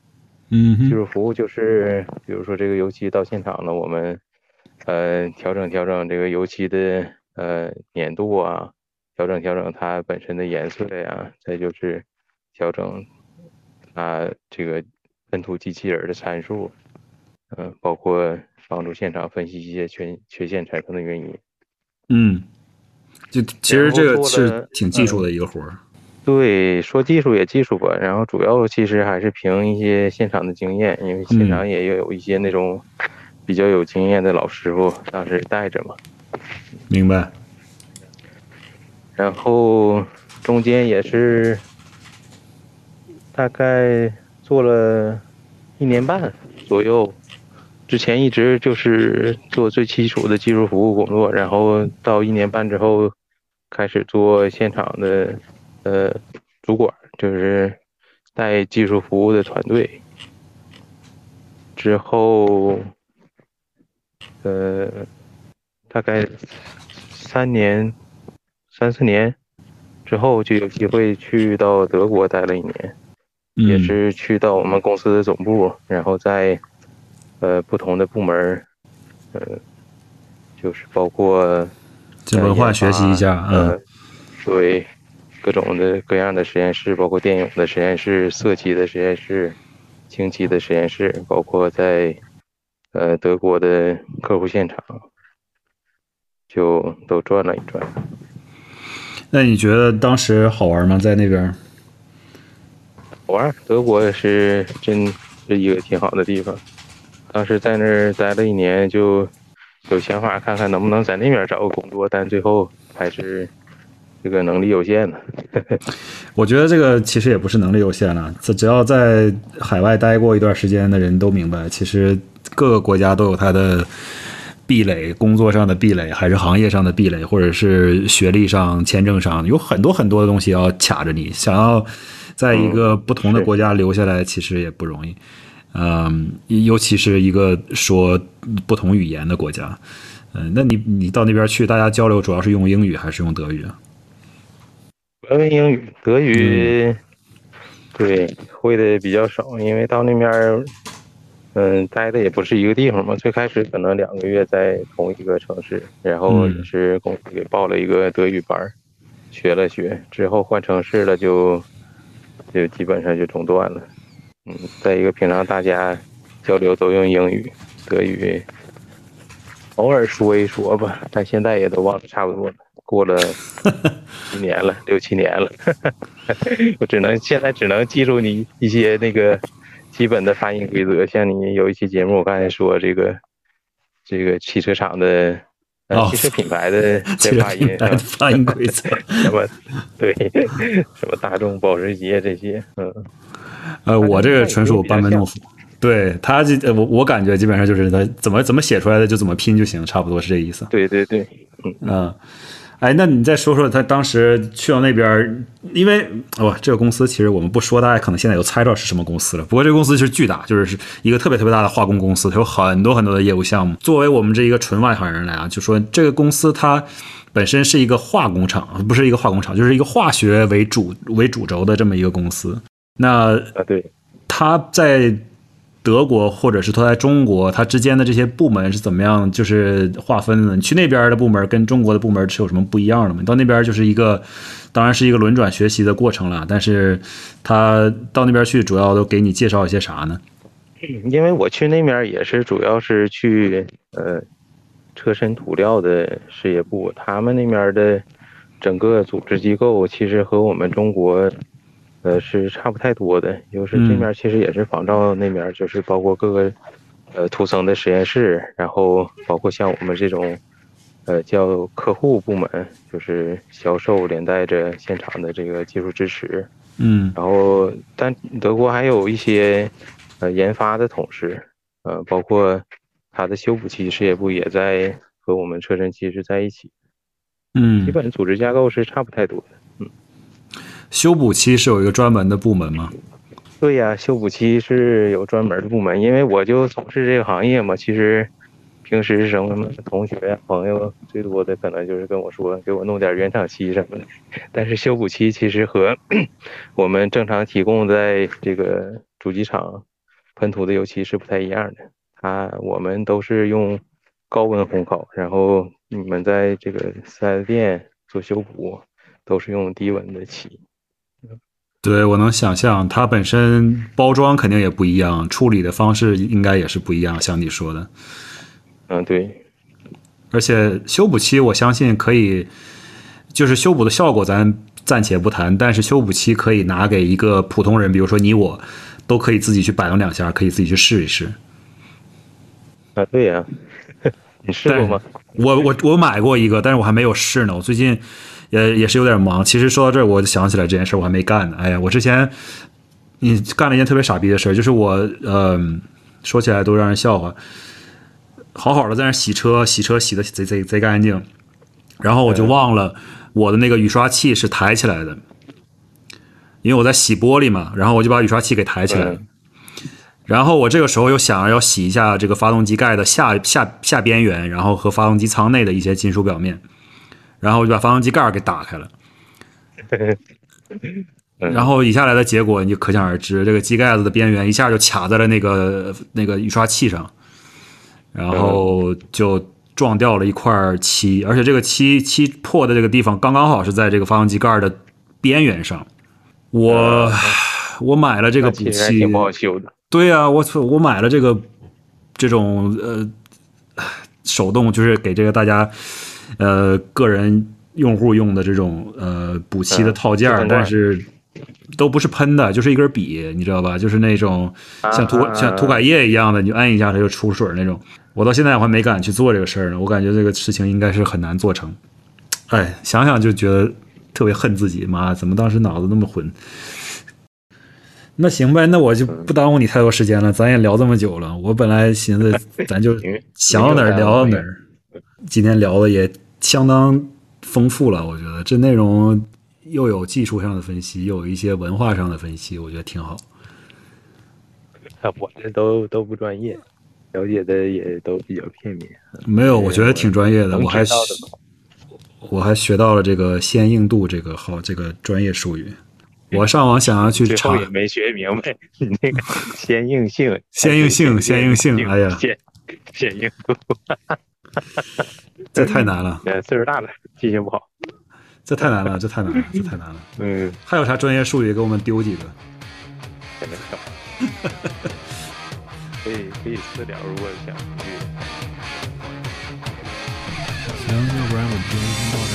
Speaker 1: 嗯，技
Speaker 2: 术服务就是比如说这个油漆到现场了，我们。呃，调整调整这个油漆的呃粘度啊，调整调整它本身的颜色呀，再就是调整啊这个喷涂机器人的参数，嗯，包括帮助现场分析一些缺缺陷产生的原因。
Speaker 1: 嗯，就其实这个是挺技术的一个活儿。
Speaker 2: 对，说技术也技术吧，然后主要其实还是凭一些现场的经验，因为现场也有一些那种比较有经验的老师傅当时带着嘛。
Speaker 1: 明白。
Speaker 2: 然后中间也是大概做了一年半左右，之前一直就是做最基础的技术服务工作，然后到一年半之后开始做现场的呃主管，就是带技术服务的团队。之后，呃，大概三年三四年之后就有机会去到德国待了一年，也
Speaker 1: 嗯
Speaker 2: 是去到我们公司的总部，然后在呃不同的部门，呃，就是包括
Speaker 1: 就文化学习一下，
Speaker 2: 呃
Speaker 1: 嗯，
Speaker 2: 对，各种的各样的实验室，包括电影的实验室、色机的实验室、氢气的实验室，包括在呃德国的客户现场，就都转了一转。
Speaker 1: 那你觉得当时好玩吗？在那边？
Speaker 2: 好玩，德国是真是一个挺好的地方。当时在那儿待了一年，就有想法看看能不能在那边找个工作，但最后还是这个能力有限的。
Speaker 1: 我觉得这个其实也不是能力有限了，这只要在海外待过一段时间的人都明白，其实各个国家都有它的壁垒，工作上的壁垒，还是行业上的壁垒，或者是学历上、签证上，有很多很多的东西要卡着你。想要在一个不同的国家留下来，其实也不容易。嗯，尤其是一个说不同语言的国家。嗯，那你你到那边去，大家交流主要是用英语还是用德语啊？
Speaker 2: 主要用英语，德语，对，会的比较少，因为到那边儿，嗯，待的也不是一个地方嘛。最开始可能两个月在同一个城市，然后
Speaker 1: 嗯
Speaker 2: 也是公司给报了一个德语班儿，学了学，之后换城市了就，就基本上就中断了。嗯，再一个，平常大家交流都用英语，德语偶尔说一说吧，但现在也都忘得差不多了，过了 几年了，六七年了，我只能现在只能记住你一些那个基本的发音规则。像你有一期节目，我刚才说这个这个汽车厂的。呃，
Speaker 1: 哦
Speaker 2: 汽车品牌的
Speaker 1: 这
Speaker 2: 发音
Speaker 1: 发音规则
Speaker 2: 什么对，什么大众、保时捷这些，嗯，
Speaker 1: 呃，我这个纯属班门弄斧。对他这，呃我我感觉基本上就是他怎么怎么写出来的就怎么拼就行，差不多是这意思。
Speaker 2: 对对对，
Speaker 1: 嗯，哎，那你再说说他当时去到那边，因为哇，这个公司其实我们不说，大家可能现在有猜到是什么公司了。不过这个公司是巨大，就是是一个特别特别大的化工公司，它有很多很多的业务项目。作为我们这一个纯外行人来啊，就说这个公司它本身是一个化工厂，不是一个化工厂，就是一个化学为主为主轴的这么一个公司。那
Speaker 2: 啊对，
Speaker 1: 它在德国或者是它在中国，它之间的这些部门是怎么样就是划分的？你去那边的部门跟中国的部门是有什么不一样的吗？你到那边就是一个，当然是一个轮转学习的过程了，但是他到那边去主要都给你介绍一些啥呢？
Speaker 2: 因为我去那边也是主要是去呃车身涂料的事业部，他们那边的整个组织机构其实和我们中国呃是差不太多的，就是这面其实也是仿照那面，就是包括各个呃涂层的实验室，然后包括像我们这种呃叫客户部门，就是销售连带着现场的这个技术支持，
Speaker 1: 嗯。
Speaker 2: 然后，但德国还有一些呃研发的同事，呃，包括他的修补器事业部也在和我们车身期是在一起，嗯。基
Speaker 1: 嗯，
Speaker 2: 本组织架构是差不太多的。
Speaker 1: 修补漆是有一个专门的部门吗？
Speaker 2: 对呀，修补漆是有专门的部门，因为我就从事这个行业嘛，其实平时什么同学朋友最多的可能就是跟我说给我弄点原厂漆什么的，但是修补漆其实和 我们正常提供在这个主机厂喷涂的油漆是不太一样的，它我们都是用高温烘烤，然后你们在这个四 S 店做修补都是用低温的漆。
Speaker 1: 对我能想象，它本身包装肯定也不一样，处理的方式应该也是不一样，像你说的。
Speaker 2: 嗯，对，
Speaker 1: 而且修补漆，我相信可以，就是修补的效果咱暂且不谈，但是修补漆可以拿给一个普通人，比如说你我，都可以自己去摆弄两下，可以自己去试一试。
Speaker 2: 啊，对呀、你试过吗？
Speaker 1: 我我我买过一个，但是我还没有试呢。我最近也也是有点忙。其实说到这儿，我就想起来这件事，我还没干呢。哎呀，我之前你干了一件特别傻逼的事儿，就是我呃，说起来都让人笑话。好好的在那儿洗车，洗车洗的贼贼贼干净，然后我就忘了我的那个雨刷器是抬起来的，因为我在洗玻璃嘛，然后我就把雨刷器给抬起来了。
Speaker 2: 嗯
Speaker 1: 然后我这个时候又想要洗一下这个发动机盖的下下下边缘，然后和发动机舱内的一些金属表面，然后我就把发动机盖儿给打开了。
Speaker 2: 嗯
Speaker 1: 然后以下来的结果你就可想而知，这个机盖子的边缘一下就卡在了那个那个雨刷器上，然后就撞掉了一块漆，而且这个漆漆破的这个地方刚刚好是在这个发动机盖的边缘上。我我买了这个补漆，
Speaker 2: 其实还挺不好修的。
Speaker 1: 对呀、我操，我买了这个这种呃手动，就是给这个大家呃个人用户用的这种呃补漆的
Speaker 2: 嗯
Speaker 1: 套件但是都不是喷的，就是一根笔，你知道吧？就是那种像涂、
Speaker 2: 啊
Speaker 1: 像涂改液一样的，你就按一下它就出水那种。我到现在我还没敢去做这个事儿呢，我感觉这个事情应该是很难做成。哎，想想就觉得特别恨自己，妈，怎么当时脑子那么混？那行呗，那我就不耽误你太多时间了，咱也聊这么久了。我本来寻思咱就 想到哪儿聊到哪儿，今天聊的也相当丰富了，我觉得这内容又有技术上的分析，又有一些文化上的分析，我觉得挺好。
Speaker 2: 啊我这都都不专业，了解的也都比较片面。
Speaker 1: 没有，我觉得挺专业的，我还我还学到了这个先硬度这个好这个专业术语。我上网想要去查
Speaker 2: 也没学明白你那个先硬性，
Speaker 1: 先硬性先硬性哎呀
Speaker 2: 先先硬度，
Speaker 1: 这太难了，
Speaker 2: 呃，岁数大了，记性不好。
Speaker 1: 这太难了，这太难了，这太难了。
Speaker 2: 嗯，
Speaker 1: 还有啥专业术语给我们丢几个？
Speaker 2: 真的少。可以可以私聊，如果想去。
Speaker 3: 行，要不然我们今天先到这儿。